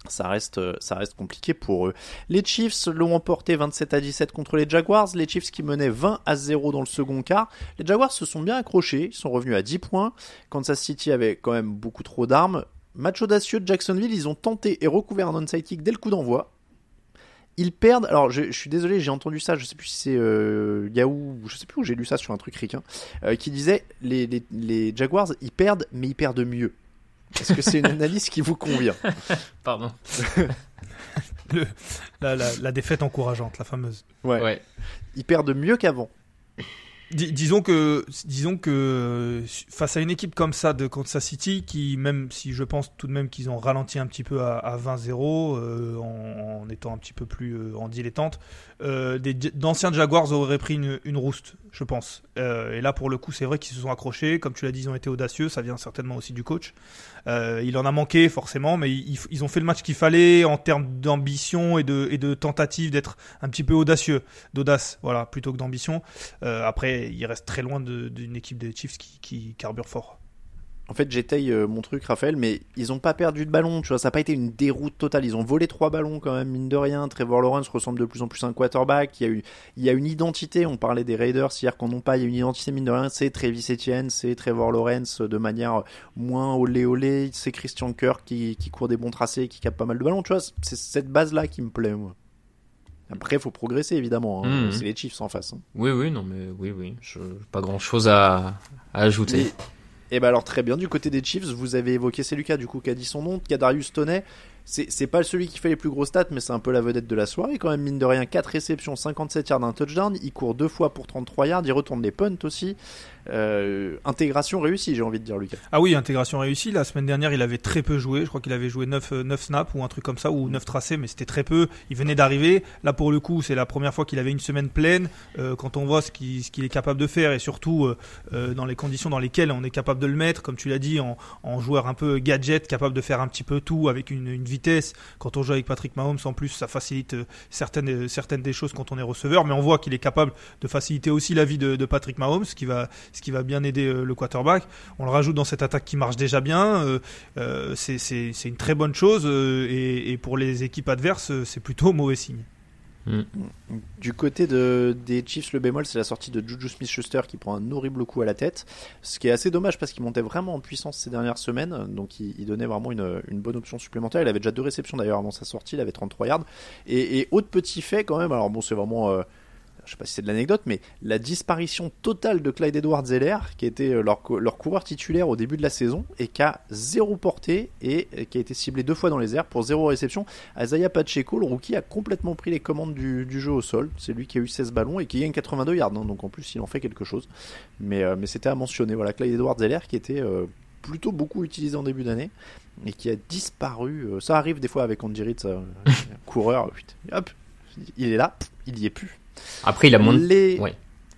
Ça reste, euh, ça reste compliqué pour eux. Les Chiefs l'ont emporté 27 à 17 contre les Jaguars. Les Chiefs qui menaient 20 à 0 dans le second quart. Les Jaguars se sont bien accrochés. Ils sont revenus à 10 points. Kansas City avait quand même beaucoup trop d'armes. Match audacieux de Jacksonville. Ils ont tenté et recouvert un onside kick dès le coup d'envoi. Ils perdent. Alors, je, je suis désolé, j'ai entendu ça. Je sais plus si c'est euh, Yahoo, je sais plus où j'ai lu ça sur un truc ricain, euh, qui disait les, les, les Jaguars, ils perdent, mais ils perdent mieux. Est-ce que c'est une analyse qui vous convient? Pardon. le- la, la- la défaite encourageante, la fameuse. Ouais. Ouais. Ils perdent mieux qu'avant. Dis- disons que, disons que face à une équipe comme ça de Kansas City, qui même si je pense tout de même qu'ils ont ralenti un petit peu à, à 20-0 euh, en, étant un petit peu plus euh, en dilettante, euh, d'anciens Jaguars auraient pris une, une rouste, je pense. Euh, et là pour le coup, c'est vrai qu'ils se sont accrochés, comme tu l'as dit, ils ont été audacieux. Ça vient certainement aussi du coach. Il en a manqué forcément, mais ils, ont fait le match qu'il fallait en termes d'ambition et de, et de tentative d'être un petit peu audacieux, d'audace, voilà, plutôt que d'ambition. Euh, il reste très loin d'une équipe des Chiefs qui, qui carbure fort. En fait, j'étaye euh, mon truc, Raphaël, mais ils ont pas perdu de ballon, tu vois. Ça n'a pas été une déroute totale. Ils ont volé trois ballons quand même, mine de rien. Trevor Lawrence ressemble de plus en plus à un quarterback. Il y a, une identité. On parlait des Raiders hier qu'on n'ont pas. Il y a une identité, mine de rien. C'est Travis Etienne, c'est Trevor Lawrence de manière moins olé olé. C'est Christian Kirk qui, qui court des bons tracés, qui capte pas mal de ballons, tu vois. C'est cette base-là qui me plaît, moi. Après, il faut progresser, évidemment. hein. Mhm. C'est les Chiefs en face. hein. Oui, oui, non, mais oui, oui. Je, pas grand chose à, à ajouter. Et ben alors très bien, du côté des Chiefs, vous avez évoqué, c'est Lucas du coup qui a dit son nom, Kadarius Toney. C'est c'est pas celui qui fait les plus gros stats, mais c'est un peu la vedette de la soirée quand même, mine de rien. 4 réceptions, 57 yards, un touchdown. Il court deux fois pour 33 yards, il retourne les punts aussi. Euh, intégration réussie, j'ai envie de dire, Lucas. Ah oui, intégration réussie. La semaine dernière, il avait très peu joué. Je crois qu'il avait joué 9, euh, 9 snaps ou un truc comme ça, ou 9 tracés, mais c'était très peu. Il venait d'arriver. Là, pour le coup, c'est la première fois qu'il avait une semaine pleine. Euh, quand on voit ce qu'il est capable de faire, et surtout euh, euh, dans les conditions dans lesquelles on est capable de le mettre, comme tu l'as dit, en, joueur un peu gadget, capable de faire un petit peu tout avec une, vitesse. Quand on joue avec Patrick Mahomes, en plus, ça facilite euh, certaines, certaines des choses quand on est receveur. Mais on voit qu'il est capable de faciliter aussi la vie de, Patrick Mahomes, qui va, ce qui va bien aider euh, le quarterback. On le rajoute dans cette attaque qui marche déjà bien. Euh, euh, c'est une très bonne chose. Et, et, pour les équipes adverses, c'est plutôt mauvais signe. Mm. Du côté de, des Chiefs, le bémol, c'est la sortie de Juju Smith-Schuster qui prend un horrible coup à la tête. Ce qui est assez dommage parce qu'il montait vraiment en puissance ces dernières semaines. Donc il, il donnait vraiment une, une, bonne option supplémentaire. Il avait déjà deux réceptions d'ailleurs avant sa sortie. Il avait 33 yards. Et, et autre petit fait quand même. Alors bon, c'est vraiment. Euh, je sais pas si c'est de l'anecdote, mais la disparition totale de Clyde Edwards Zeller, qui était euh, leur, leur, coureur titulaire au début de la saison, et qui a zéro portée et qui a été ciblé deux fois dans les airs pour zéro réception. Isaiah Pacheco, le rookie, a complètement pris les commandes du, du jeu au sol. C'est lui qui a eu 16 ballons et qui gagne 82 yards, hein, donc en plus il en fait quelque chose. Mais, euh, mais c'était à mentionner. Voilà, Clyde Edwards Zeller qui était euh, plutôt beaucoup utilisé en début d'année et qui a disparu. Ça arrive des fois avec Andy Reid, coureur, hop, il est là, il y est plus. Après, il a moins. Les... Ouais.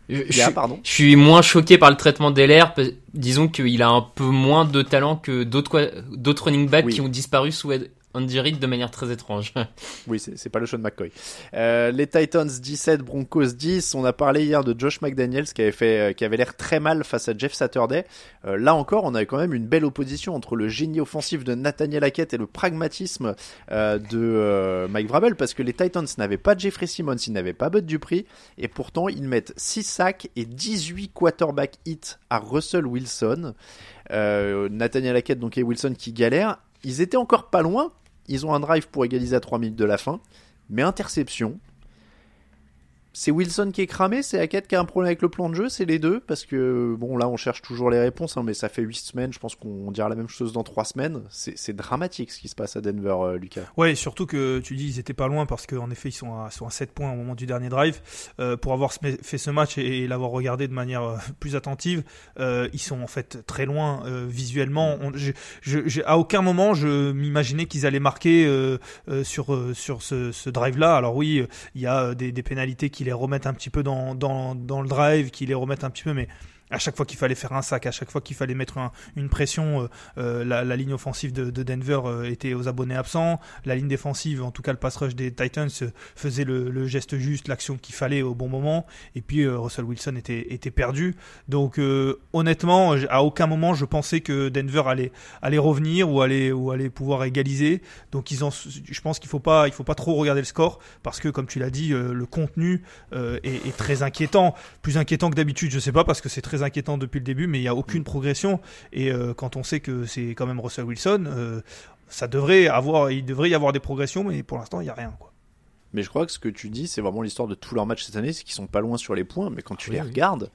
Je, je, pardon. je suis moins choqué par le traitement d'LR. Disons qu'il a un peu moins de talent que d'autres d'autres running backs Oui. qui ont disparu sous Andy Reid de manière très étrange. Oui, c'est pas le Sean McCoy. Euh, les Titans 17, Broncos 10. On a parlé hier de Josh McDaniels qui avait fait, euh, avait l'air très mal face à Jeff Saturday. Euh, là encore, on avait quand même une belle opposition entre le génie offensif de Nathaniel Hackett et le pragmatisme de Mike Vrabel parce que les Titans n'avaient pas Jeffrey Simmons, ils n'avaient pas Bud Dupree et pourtant ils mettent 6 sacs et 18 quarterback hits à Russell Wilson. Nathaniel Hackett donc et Wilson qui galèrent. Ils étaient encore pas loin. Ils ont un drive pour égaliser à 3 minutes de la fin. Mais interception. C'est Wilson qui est cramé, c'est Hackett qui a un problème avec le plan de jeu, c'est les deux, parce que bon là on cherche toujours les réponses, hein, mais ça fait 8 semaines, je pense qu'on dira la même chose dans 3 semaines. C'est dramatique ce qui se passe à Denver, euh, Lucas. Ouais, surtout que tu dis ils étaient pas loin parce qu'en effet ils sont à, sont à 7 points au moment du dernier drive. Euh, pour avoir fait ce match et, l'avoir regardé de manière euh, plus attentive, ils sont en fait très loin visuellement. À aucun moment je m'imaginais qu'ils allaient marquer sur, sur ce, drive-là. Alors oui, il y a des pénalités qui les remettent un petit peu dans, dans, dans le drive, qui les remettent un petit peu, mais à chaque fois qu'il fallait faire un sac, à chaque fois qu'il fallait mettre un, une pression, euh, la, la, ligne offensive de, de Denver euh, était aux abonnés absents. La ligne défensive, en tout cas le pass rush des Titans, euh, faisait le, geste juste, l'action qu'il fallait au bon moment. Et puis euh, Russell Wilson était, était perdu. Donc honnêtement, à aucun moment je pensais que Denver allait, allait revenir ou allait, ou allait pouvoir égaliser. Donc ils ont, je pense qu'il faut faut pas trop regarder le score parce que comme tu l'as dit, le contenu est, très inquiétant, plus inquiétant que d'habitude. Je sais pas parce que c'est très inquiétant depuis le début, mais il n'y a aucune progression. Et euh, quand on sait que c'est quand même Russell Wilson, euh, ça devrait avoir, il devrait y avoir des progressions, mais pour l'instant, il n'y a rien. Quoi. Mais je crois que ce que tu dis, c'est vraiment l'histoire de tous leurs matchs cette année, c'est qu'ils sont pas loin sur les points, mais quand tu oui, les oui. regardes,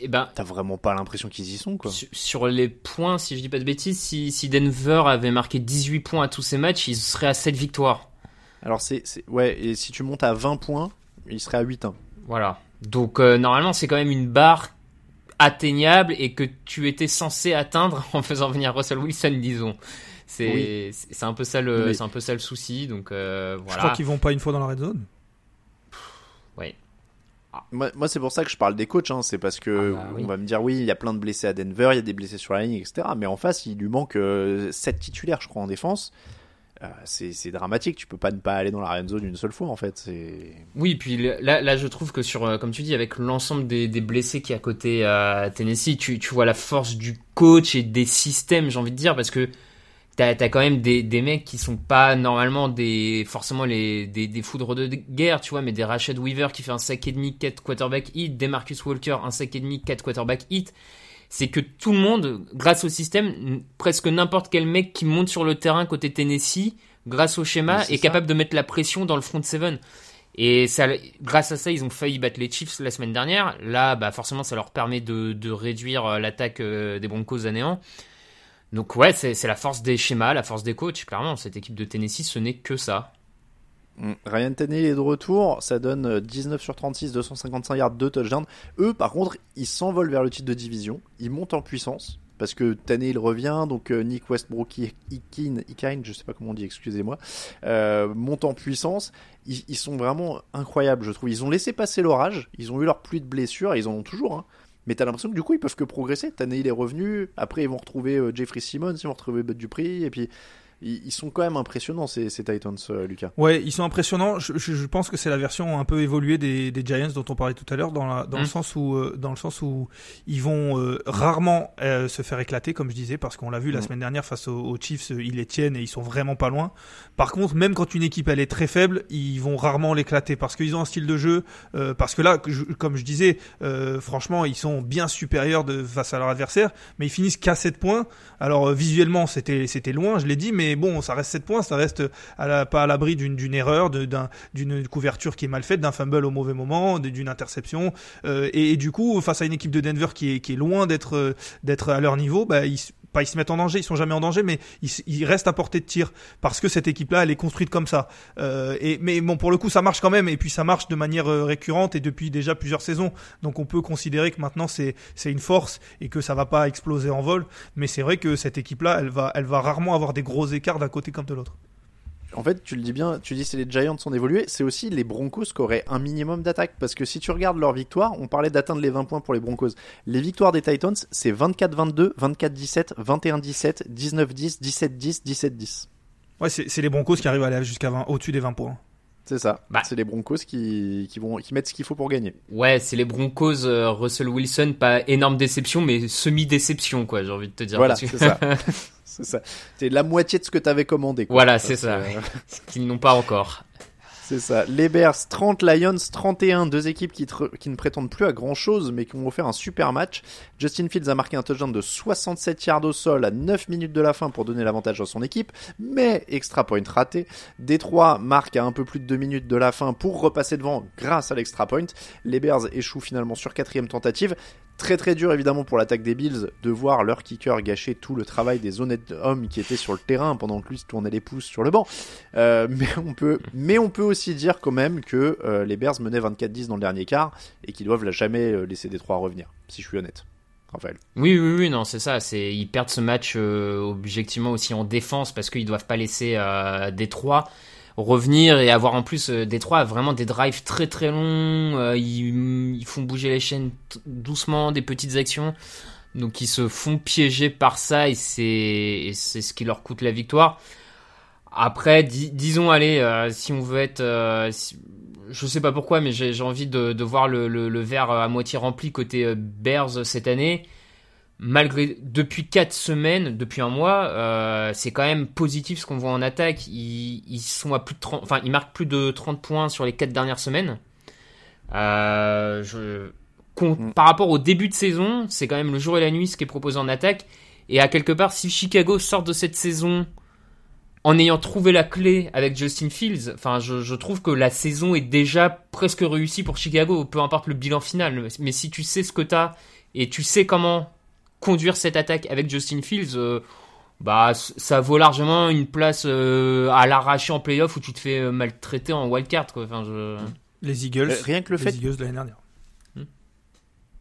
et ben, t'as vraiment pas l'impression qu'ils y sont. Quoi. Sur, sur, les points, si je dis pas de bêtises, si, si Denver avait marqué 18 points à tous ces matchs, ils seraient à 7 victoires. Alors c'est, ouais, et si tu montes à 20 points, ils seraient à 8-1. Voilà. Donc euh, normalement, c'est quand même une barre atteignable et que tu étais censé atteindre en faisant venir Russell Wilson, disons. C'est oui. c'est un peu ça le oui. c'est un peu ça le souci donc euh, voilà. Je crois qu'ils vont pas une fois dans la red zone. Oui. Ah. Moi, moi c'est pour ça que je parle des coachs, hein. c'est parce que ah bah, oui. on va me dire oui, il y a plein de blessés à Denver, il y a des blessés sur la ligne, etc. Mais en face, il lui manque euh, 7 titulaires, je crois, en défense. Euh, c'est dramatique, tu peux pas ne pas aller dans la red zone une seule fois en fait. Oui, puis là, là je trouve que sur, euh, comme tu dis, avec l'ensemble des, blessés qui à côté à Tennessee, tu, tu vois la force du coach et des systèmes, j'ai envie de dire, parce que t'as as quand même des, des mecs qui sont pas normalement des forcément les des, des foudres de guerre, tu vois, mais des Rashad Weaver qui fait un sac et demi 4 quarterback hit, des Marcus Walker un sac et demi 4 quarterback hit c'est que tout le monde, grâce au système, presque n'importe quel mec qui monte sur le terrain côté Tennessee, grâce au schéma, est, est capable de mettre la pression dans le front seven. Et ça, grâce à ça, ils ont failli battre les Chiefs la semaine dernière. Là, bah forcément, ça leur permet de, de réduire l'attaque des Broncos à néant. Donc ouais, c'est la force des schémas, la force des coachs. Clairement, cette équipe de Tennessee, ce n'est que ça. Ryan Tannehill est de retour, ça donne 19 sur 36, 255 yards, 2 touchdowns. Eux, par contre, ils s'envolent vers le titre de division, ils montent en puissance, parce que Tannehill revient, donc Nick Westbrook, Ikin, Ikin, je sais pas comment on dit, excusez-moi, euh, monte en puissance. Ils, sont vraiment incroyables, je trouve. Ils ont laissé passer l'orage, ils ont eu leur pluie de blessures, ils en ont toujours, hein. Mais t'as l'impression que du coup ils peuvent que progresser. Tannehill est revenu, après ils vont retrouver euh, Jeffrey Simmons, ils vont retrouver Bud Dupree, et puis ils, ils sont quand même impressionnants ces, ces Titans, euh, Lucas. Ouais, ils sont impressionnants. Je, je, je pense que c'est la version un peu évoluée des, des Giants dont on parlait tout à l'heure, dans, la, dans le Mm. sens où euh, dans le sens où ils vont euh, rarement euh, se faire éclater, comme je disais, parce qu'on l'a vu la Mm. semaine dernière face aux, aux Chiefs, euh, ils les tiennent et ils sont vraiment pas loin. Par contre, même quand une équipe elle est très faible, ils vont rarement l'éclater parce qu'ils ont un style de jeu, euh, parce que là, je- comme je disais, euh, franchement, ils sont bien supérieurs de, face à leur adversaire, mais ils finissent qu'à 7 points. Alors euh, visuellement, c'était c'était loin, je l'ai dit, mais bon, ça reste 7 points, ça reste pas à l'abri d'une erreur, d'une couverture qui est mal faite, d'un fumble au mauvais moment, d'une interception. Euh, et, du coup, face à une équipe de Denver qui est, loin d'être euh, d'être à leur niveau, bah, ils, pas ils se mettent en danger, ils sont jamais en danger, mais ils, restent à portée de tir parce que cette équipe-là, elle est construite comme ça. Euh, mais bon, pour le coup, ça marche quand même, et puis ça marche de manière récurrente et depuis déjà plusieurs saisons. Donc on peut considérer que maintenant c'est c'est une force et que ça va pas exploser en vol. Mais c'est vrai que cette équipe-là, elle va elle va rarement avoir des gros écarts d'un côté comme de l'autre. En fait, tu le dis bien, tu dis c'est les Giants sont évolués, c'est aussi les Broncos qui auraient un minimum d'attaque. Parce que si tu regardes leur victoire, on parlait d'atteindre les 20 points pour les Broncos. Les victoires des Titans, c'est 24-22, 24-17, 21-17, 19-10, 17-10, 17-10. Ouais, c'est les Broncos qui arrivent à aller jusqu'à 20 au-dessus des 20 points. C'est ça. Bah. C'est les Broncos qui, qui, vont, qui mettent ce qu'il faut pour gagner. Ouais, c'est les Broncos, euh, Russell Wilson, pas énorme déception, mais semi-déception, quoi, j'ai envie de te dire. Voilà, que- c'est ça. c'est ça. C'est la moitié de ce que t'avais commandé. Quoi. Voilà, c'est ça. euh, Ce qu'ils n'ont pas encore. C'est ça. Les Bears 30, Lions 31, deux équipes qui, qui ne prétendent plus à grand chose mais qui ont offert un super match. Justin Fields a marqué un touchdown de 67 yards au sol à 9 minutes de la fin pour donner l'avantage à son équipe, mais extra point raté. Détroit marque à un peu plus de 2 minutes de la fin pour repasser devant grâce à l'extra point. Les Bears échouent finalement sur quatrième tentative. Très très dur évidemment pour l'attaque des Bills de voir leur kicker gâcher tout le travail des honnêtes hommes qui étaient sur le terrain pendant que lui se tournait les pouces sur le banc. Euh, mais on peut, aussi dire quand même que euh, les Bears menaient 24-10 dans le dernier quart et qu'ils doivent jamais euh, laisser Détroit revenir, si je suis honnête. Raphaël. Oui, oui, oui, non, c'est ça. C'est ils perdent ce match objectivement aussi en défense parce qu'ils doivent pas laisser euh, Détroit revenir et avoir en plus euh, Détroit a vraiment des drives très très longs. euh, ils, ils font bouger les chaînes doucement, des petites actions. Donc ils se font piéger par ça et c'est ce qui leur coûte la victoire. Après, di- disons, allez, euh, si on veut être, euh, je sais pas pourquoi, mais j'ai j'ai envie de, de voir le, le, le verre à moitié rempli côté euh, Bears cette année. Malgré depuis quatre semaines, depuis un mois, euh, c'est quand même positif ce qu'on voit en attaque. Ils, ils sont à plus de 30, enfin ils marquent plus de 30 points sur les quatre dernières semaines. Euh, je, con- Par rapport au début de saison, c'est quand même le jour et la nuit ce qui est proposé en attaque. Et à quelque part, si Chicago sort de cette saison en ayant trouvé la clé avec Justin Fields, enfin, je, je trouve que la saison est déjà presque réussie pour Chicago, peu importe le bilan final. Mais si tu sais ce que t'as et tu sais comment conduire cette attaque avec Justin Fields, euh, bah, ça vaut largement une place euh, à l'arracher en playoff où tu te fais euh, maltraiter en wildcard, quoi. Enfin, je... Les Eagles, Euh, rien que le les fait- Eagles de l'année dernière.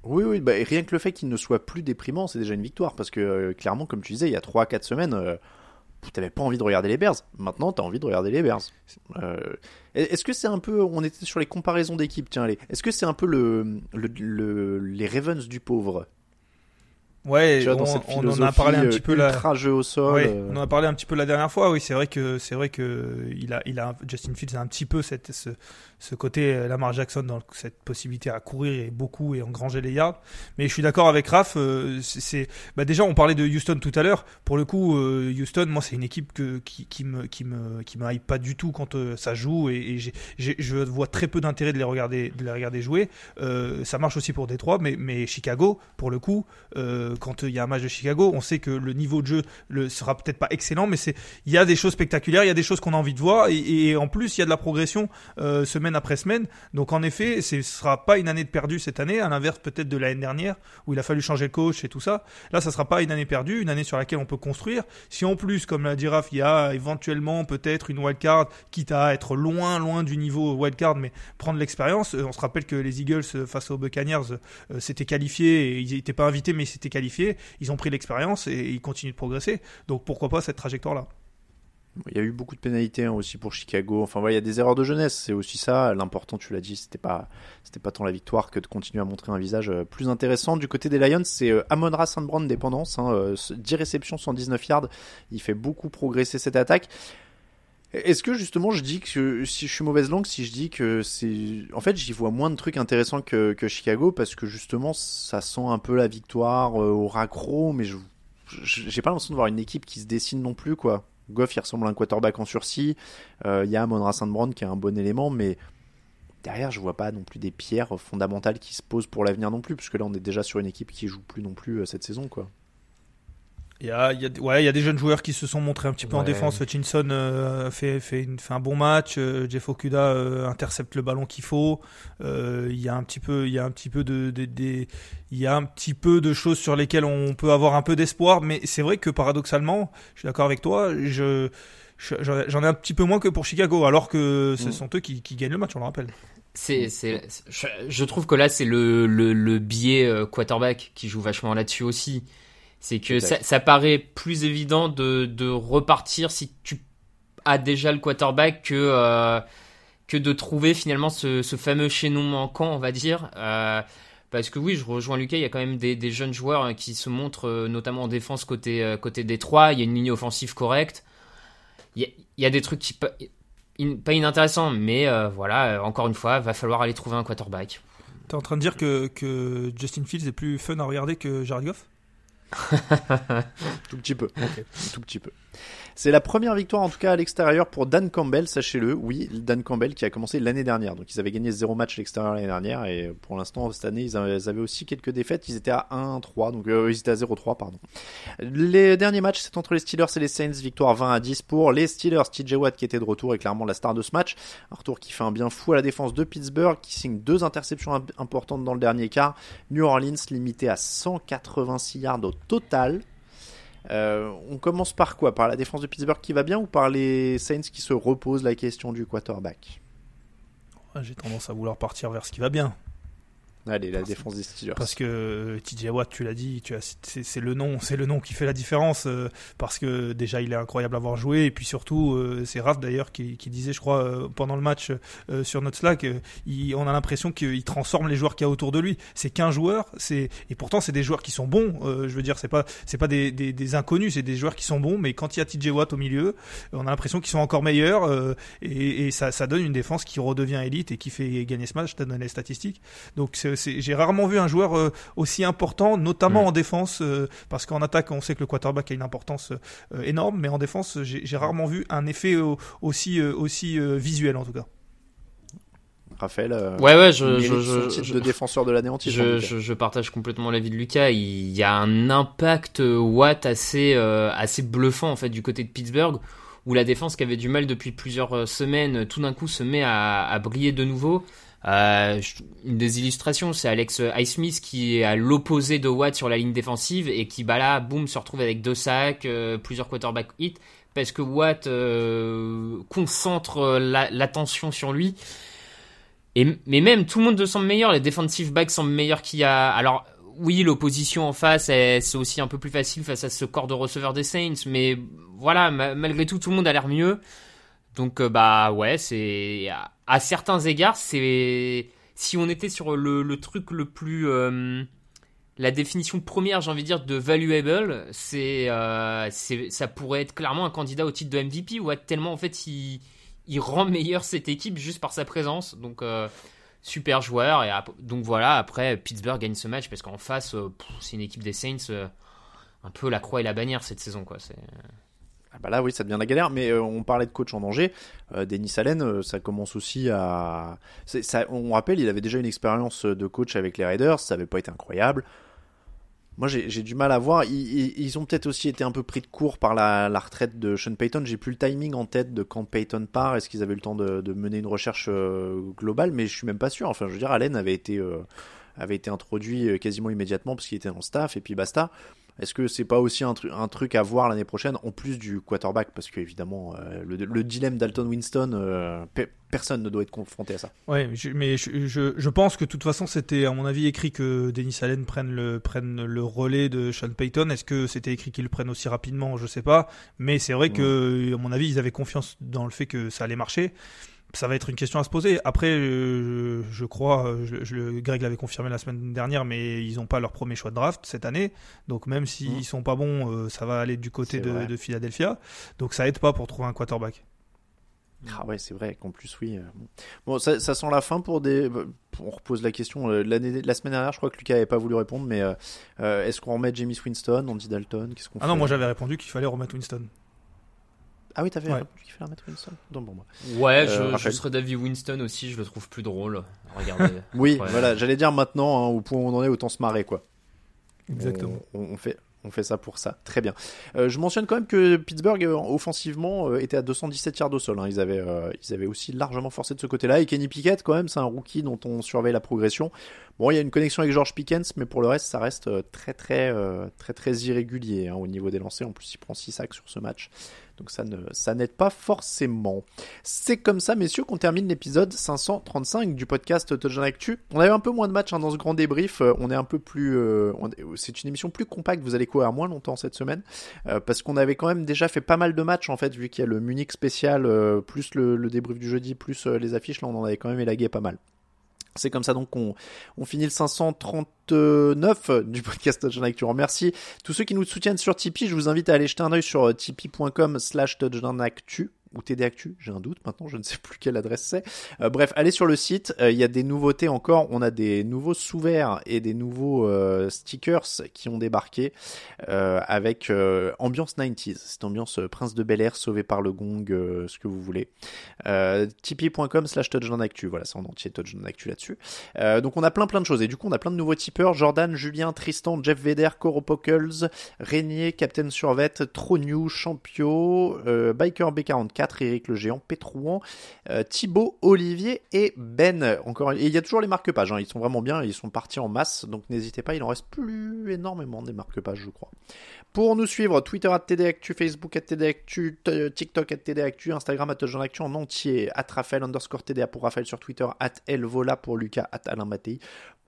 Oui, oui, bah, et rien que le fait qu'il ne soit plus déprimant, c'est déjà une victoire. Parce que euh, clairement, comme tu disais, il y a 3-4 semaines, euh, t'avais pas envie de regarder les Bears. Maintenant, t'as envie de regarder les Bears. Euh, Est-ce que c'est un peu. On était sur les comparaisons d'équipes, tiens, allez. Est-ce que c'est un peu le, le, le- les Ravens du pauvre? Ouais, vois, on, on en a parlé un euh, petit peu là. ultra jeu au sol. Ouais, euh. on en a parlé un petit peu la dernière fois. Oui, c'est vrai que c'est vrai que il a, il a Justin Fields a un petit peu cette, ce, ce côté euh, Lamar Jackson dans cette possibilité à courir et beaucoup et engranger les yards. Mais je suis d'accord avec Raph. euh, c'est- bah déjà on parlait de Houston tout à l'heure. Pour le coup, euh, Houston, moi c'est une équipe que qui, qui me qui me qui me hype pas du tout quand ça joue et, je vois très peu d'intérêt de les regarder de les regarder jouer. Ça marche aussi pour Détroit, mais mais Chicago, pour le coup, quand il y a un match de Chicago, on sait que le niveau de jeu le sera peut-être pas excellent, mais c'est il y a des choses spectaculaires, il y a des choses qu'on a envie de voir, et, et en plus il y a de la progression euh, après semaine. Donc en effet, ce sera pas une année de perdu cette année, à l'inverse peut-être de l'année dernière où il a fallu changer le coach et tout ça. Là, ça sera pas une année perdue, une année sur laquelle on peut construire. Si en plus, comme l'a dit il y a éventuellement peut-être une wildcard, quitte à être loin, loin du niveau wildcard, mais prendre l'expérience. Euh, on se rappelle que les Eagles euh, face aux Buccaneers euh, s'étaient qualifiés, ils n'étaient pas invités, mais ils s'étaient qualifiés. Ils ont pris l'expérience et ils continuent de progresser. Donc pourquoi pas cette trajectoire-là? Il y a eu beaucoup de pénalités hein, aussi pour Chicago. Enfin, voilà, il y a des erreurs de jeunesse. C'est aussi ça. L'important, tu l'as dit, c'était pas, c'était pas tant la victoire que de continuer à montrer un visage euh, plus intéressant. Du côté des Lions, c'est euh, Amon-Ra St. Brown dépendance. Hein, euh, 10 réceptions, 119 yards. Il fait beaucoup progresser cette attaque. Est-ce que justement je dis que si je suis mauvaise langue, si je dis que c'est. En fait, j'y vois moins de trucs intéressants que, que Chicago parce que justement ça sent un peu la victoire euh, au raccro, mais je j'ai pas l'impression de voir une équipe qui se dessine non plus quoi. Goff il ressemble à un quarterback en sursis. Euh, Il y a Monra. Brown qui est un bon élément, mais derrière je vois pas non plus des pierres fondamentales qui se posent pour l'avenir non plus, puisque là on est déjà sur une équipe qui joue plus non plus euh, cette saison quoi. Il y a, il y a, ouais, il y a des jeunes joueurs qui se sont montrés un petit peu en défense. Hutchinson euh, fait, fait, une- fait un bon match. euh, Jeff Okuda euh, intercepte le ballon qu'il faut. Euh, il y a un petit peu, il y a un petit peu de, de- y a un petit peu de choses sur lesquelles on peut avoir un peu d'espoir. Mais c'est vrai que paradoxalement, je suis d'accord avec toi. Je, je- j'en ai un petit peu moins que pour Chicago, alors que ce Mm. sont eux qui, qui gagnent le match. On le rappelle. C'est, c'est, c'est- je, je trouve que là, c'est le, le, le biais euh, quarterback qui joue vachement là-dessus aussi. C'est que ça, paraît plus évident de, de repartir si tu as déjà le quarterback que, euh, que de trouver finalement ce, ce fameux chaînon manquant, on va dire. Euh, parce que oui, je rejoins Lucas, il y a quand même des, des jeunes joueurs hein, qui se montrent, euh, notamment en défense côté, côté Détroit. Il y a une ligne offensive correcte. Il y a, il y a des trucs qui, in- pas inintéressants, mais euh, voilà, euh, encore une fois, va falloir aller trouver un quarterback. T'es en train de dire que, que Justin Fields est plus fun à regarder que Jared Goff? Tout petit peu. Tout petit peu. C'est la première victoire en tout cas à l'extérieur pour Dan Campbell, sachez-le. Oui, Dan Campbell qui a commencé l'année dernière. Donc ils avaient gagné zéro match à l'extérieur l'année dernière et pour l'instant cette année ils avaient, aussi quelques défaites. Ils étaient à 1-3, donc euh, ils étaient à 0-3 pardon. Les derniers matchs c'est entre les Steelers et les Saints, victoire 20 à 10 pour les Steelers. TJ Watt qui était de retour est clairement la star de ce match. Un retour qui fait un bien fou à la défense de Pittsburgh qui signe deux interceptions imp- importantes dans le dernier quart. New Orleans limité à 186 yards au total. Euh, on commence par quoi? Par la défense de Pittsburgh qui va bien ou par les Saints qui se reposent la question du quarterback? Ouais, J'ai tendance à vouloir partir vers ce qui va bien. Allez, la défense des Steelers. Parce que euh, TJ Watt, tu l'as dit, tu as, c'est, c'est le nom, c'est le nom qui fait la différence. euh, parce que déjà, il est incroyable à avoir joué, et puis surtout, euh, c'est Raph d'ailleurs qui, qui disait, je crois, euh, pendant le match euh, sur notre Slack, euh, il- on a l'impression qu'il transforme les joueurs qu'il y a autour de lui. C'est qu'un joueur, c'est et pourtant c'est des joueurs qui sont bons. euh, je veux dire, c'est pas c'est pas des, des, des inconnus, c'est des joueurs qui sont bons. Mais quand il y a TJ Watt au milieu, on a l'impression qu'ils sont encore meilleurs, euh, et, et ça, ça donne une défense qui redevient élite et qui fait gagner ce match. Te donne les statistiques. Donc c'est- j'ai rarement vu un joueur euh, aussi important, notamment Mm. en défense, euh, parce qu'en attaque on sait que le quarterback a une importance euh, énorme, mais en défense j'ai rarement vu un effet euh, aussi euh, aussi euh, visuel en tout cas. Raphaël, Ouais, ouais, je- mérite je- son je- titre je- de défenseur de l'année en titre. en Je, partage complètement l'avis de Lucas. Il y a un impact Watt assez, euh, assez bluffant en fait du côté de Pittsburgh, où la défense qui avait du mal depuis plusieurs semaines, tout d'un coup se met à, à briller de nouveau. Euh, une des illustrations, c'est Alex Highsmith qui est à l'opposé de Watt sur la ligne défensive et qui, bah là, boum, se retrouve avec deux sacs, euh, plusieurs quarterback hits, parce que Watt euh, concentre la- l'attention sur lui. Et, mais même, tout le monde semble meilleur. Les defensive backs semblent meilleurs qu'il y a. Alors, oui, l'opposition en face, c'est aussi un peu plus facile face à ce corps de receveurs des Saints. Mais voilà, ma- malgré tout, tout le monde a l'air mieux. Donc, euh, bah ouais, c'est. À, certains égards, c'est. Si on était sur le, truc le plus. euh, la définition première, j'ai envie de dire, de valuable, c'est, euh, ça pourrait être clairement un candidat au titre de MVP, ou tellement en fait il, rend meilleur cette équipe juste par sa présence. Donc super joueur. Et donc voilà, après Pittsburgh gagne ce match parce qu'en face, c'est une équipe des Saints, un peu la croix et la bannière cette saison quoi. C'est Ah bah là oui ça devient la galère mais euh, on parlait de coach en danger. Euh, Denis Allen euh, ça commence aussi à on rappelle il avait déjà une expérience de coach avec les Raiders ça avait pas été incroyable. Moi j'ai du mal à voir ils, ont peut-être aussi été un peu pris de court par la, retraite de Sean Payton. J'ai plus le timing en tête de quand Payton part est-ce qu'ils avaient eu le temps de, mener une recherche euh, globale mais je suis même pas sûr. Enfin je veux dire Allen avait été euh, avait été introduit euh, quasiment immédiatement parce qu'il était en staff et puis basta Est-ce que c'est pas aussi un, tru- un truc à voir l'année prochaine en plus du quarterback? Parce que évidemment, euh, le, le dilemme d'Alton Winston, euh, pe- personne ne doit être confronté à ça. Ouais, je- mais je, je, je pense que de toute façon c'était à mon avis écrit que Dennis Allen prenne le, prenne le relais de Sean Payton. Est-ce que c'était écrit qu'il le prenne aussi rapidement? Je sais pas. Mais c'est vrai que à mon avis ils avaient confiance dans le fait que ça allait marcher. Ça va être une question à se poser. Après, euh, je, crois, euh, je, je- Greg l'avait confirmé la semaine dernière, mais ils n'ont pas leur premier choix de draft cette année. Donc même s'ils Mhm. sont pas bons, euh, ça va aller du côté de, Philadelphia. Donc ça aide pas pour trouver un quarterback. Ah ouais, c'est vrai qu'en plus, oui. Bon, ça, ça sent la fin pour des. On repose la question. L'année, la semaine dernière, je crois que Lucas n'avait pas voulu répondre, mais euh, est-ce qu'on remet James Winston, Andy Dalton Qu'est-ce qu'on Ah non, moi j'avais répondu qu'il fallait remettre Winston. Ah oui, t'avais Ouais. qu'il fallait remettre Winston Donc bon, moi. Ouais, Euh, je, je Raphaël serais d'avis Winston aussi, je le trouve plus drôle. Regardez. Oui, Ouais. voilà, j'allais dire maintenant, hein, au point où on en est, autant se marrer, quoi. Exactement. On, on- on fait, on fait ça pour ça. Très bien. Euh, je mentionne quand même que Pittsburgh, euh, offensivement, euh, était à 217 yards au sol. hein. Ils, avaient, euh, ils avaient aussi largement forcé de ce côté-là. Et Kenny Pickett, quand même, c'est un rookie dont on surveille la progression. Bon, il y a une connexion avec George Pickens, mais pour le reste, ça reste euh, très, très, euh, très, très irrégulier hein, au niveau des lancers. En plus, il prend 6 sacs sur ce match. Donc ça ne n'aide pas forcément. C'est comme ça, messieurs, qu'on termine l'épisode 535 du podcast Touchdown Actu. On a eu un peu moins de matchs hein, dans ce grand débrief. Euh, On est un peu plus, euh, c'est une émission plus compacte. Vous allez courir moins longtemps cette semaine euh, parce qu'on avait quand même déjà fait pas mal de matchs en fait, vu qu'il y a le Munich spécial plus le, le débrief du jeudi plus les affiches. Là, on en avait quand même élagué pas mal. C'est comme ça donc qu'on on finit le 539 du podcast Touchdown Actu. On remercie tous ceux qui nous soutiennent sur Tipeee. Je vous invite à aller jeter un œil sur euh, tipeee.com slash actu ou TD Actu, j'ai un doute maintenant, je ne sais plus quelle adresse c'est. Euh, bref, allez sur le site, euh, il y a des nouveautés encore, on a des nouveaux sous-verts et des nouveaux euh, stickers qui ont débarqué avec ambiance 90s, cette ambiance Prince de Bel Air sauvé par le gong, ce que vous voulez. Tipeee.com slash touchdown actu, voilà, c'est en entier touchdown actu là-dessus. Donc on a plein plein de choses et du coup on a plein de nouveaux tipeurs, Jordan, Julien, Tristan, Jeff Veder, Coro Pockles, Régnier, Captain Survette, Trognou, Champio, Biker B44, Eric le Géant, Pétrouan, euh, Thibaut, Olivier et Ben. Encore, il y a toujours les marque-pages, hein, ils sont vraiment bien, ils sont partis en masse, donc n'hésitez pas, il en reste plus énormément des marque-pages, je crois. Pour nous suivre, Twitter at TDActu, Facebook at TDActu, t- TikTok at TDActu, Instagram at Actu en entier, at Raphaël underscore TDA pour Raphaël sur Twitter, at Elvola pour Lucas, at Alain Mattei.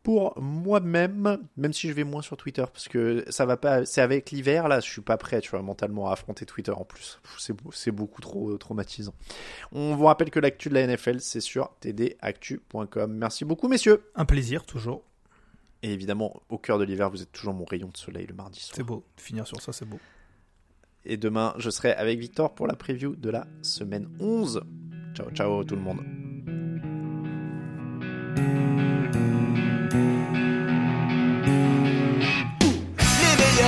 Pour moi-même, même si je vais moins sur Twitter, parce que ça va pas, c'est avec l'hiver, là, je suis pas prêt, tu vois, mentalement à affronter Twitter en plus. C'est, c'est beaucoup trop traumatisant. On vous rappelle que l'actu de la NFL, c'est sur tdactu.com. Merci beaucoup, messieurs. Un plaisir, toujours. Et évidemment, au cœur de l'hiver, vous êtes toujours mon rayon de soleil le mardi soir. C'est beau. Finir sur ça, c'est beau. Et demain, je serai avec Victor pour la preview de la semaine 11. Ciao, ciao tout le monde.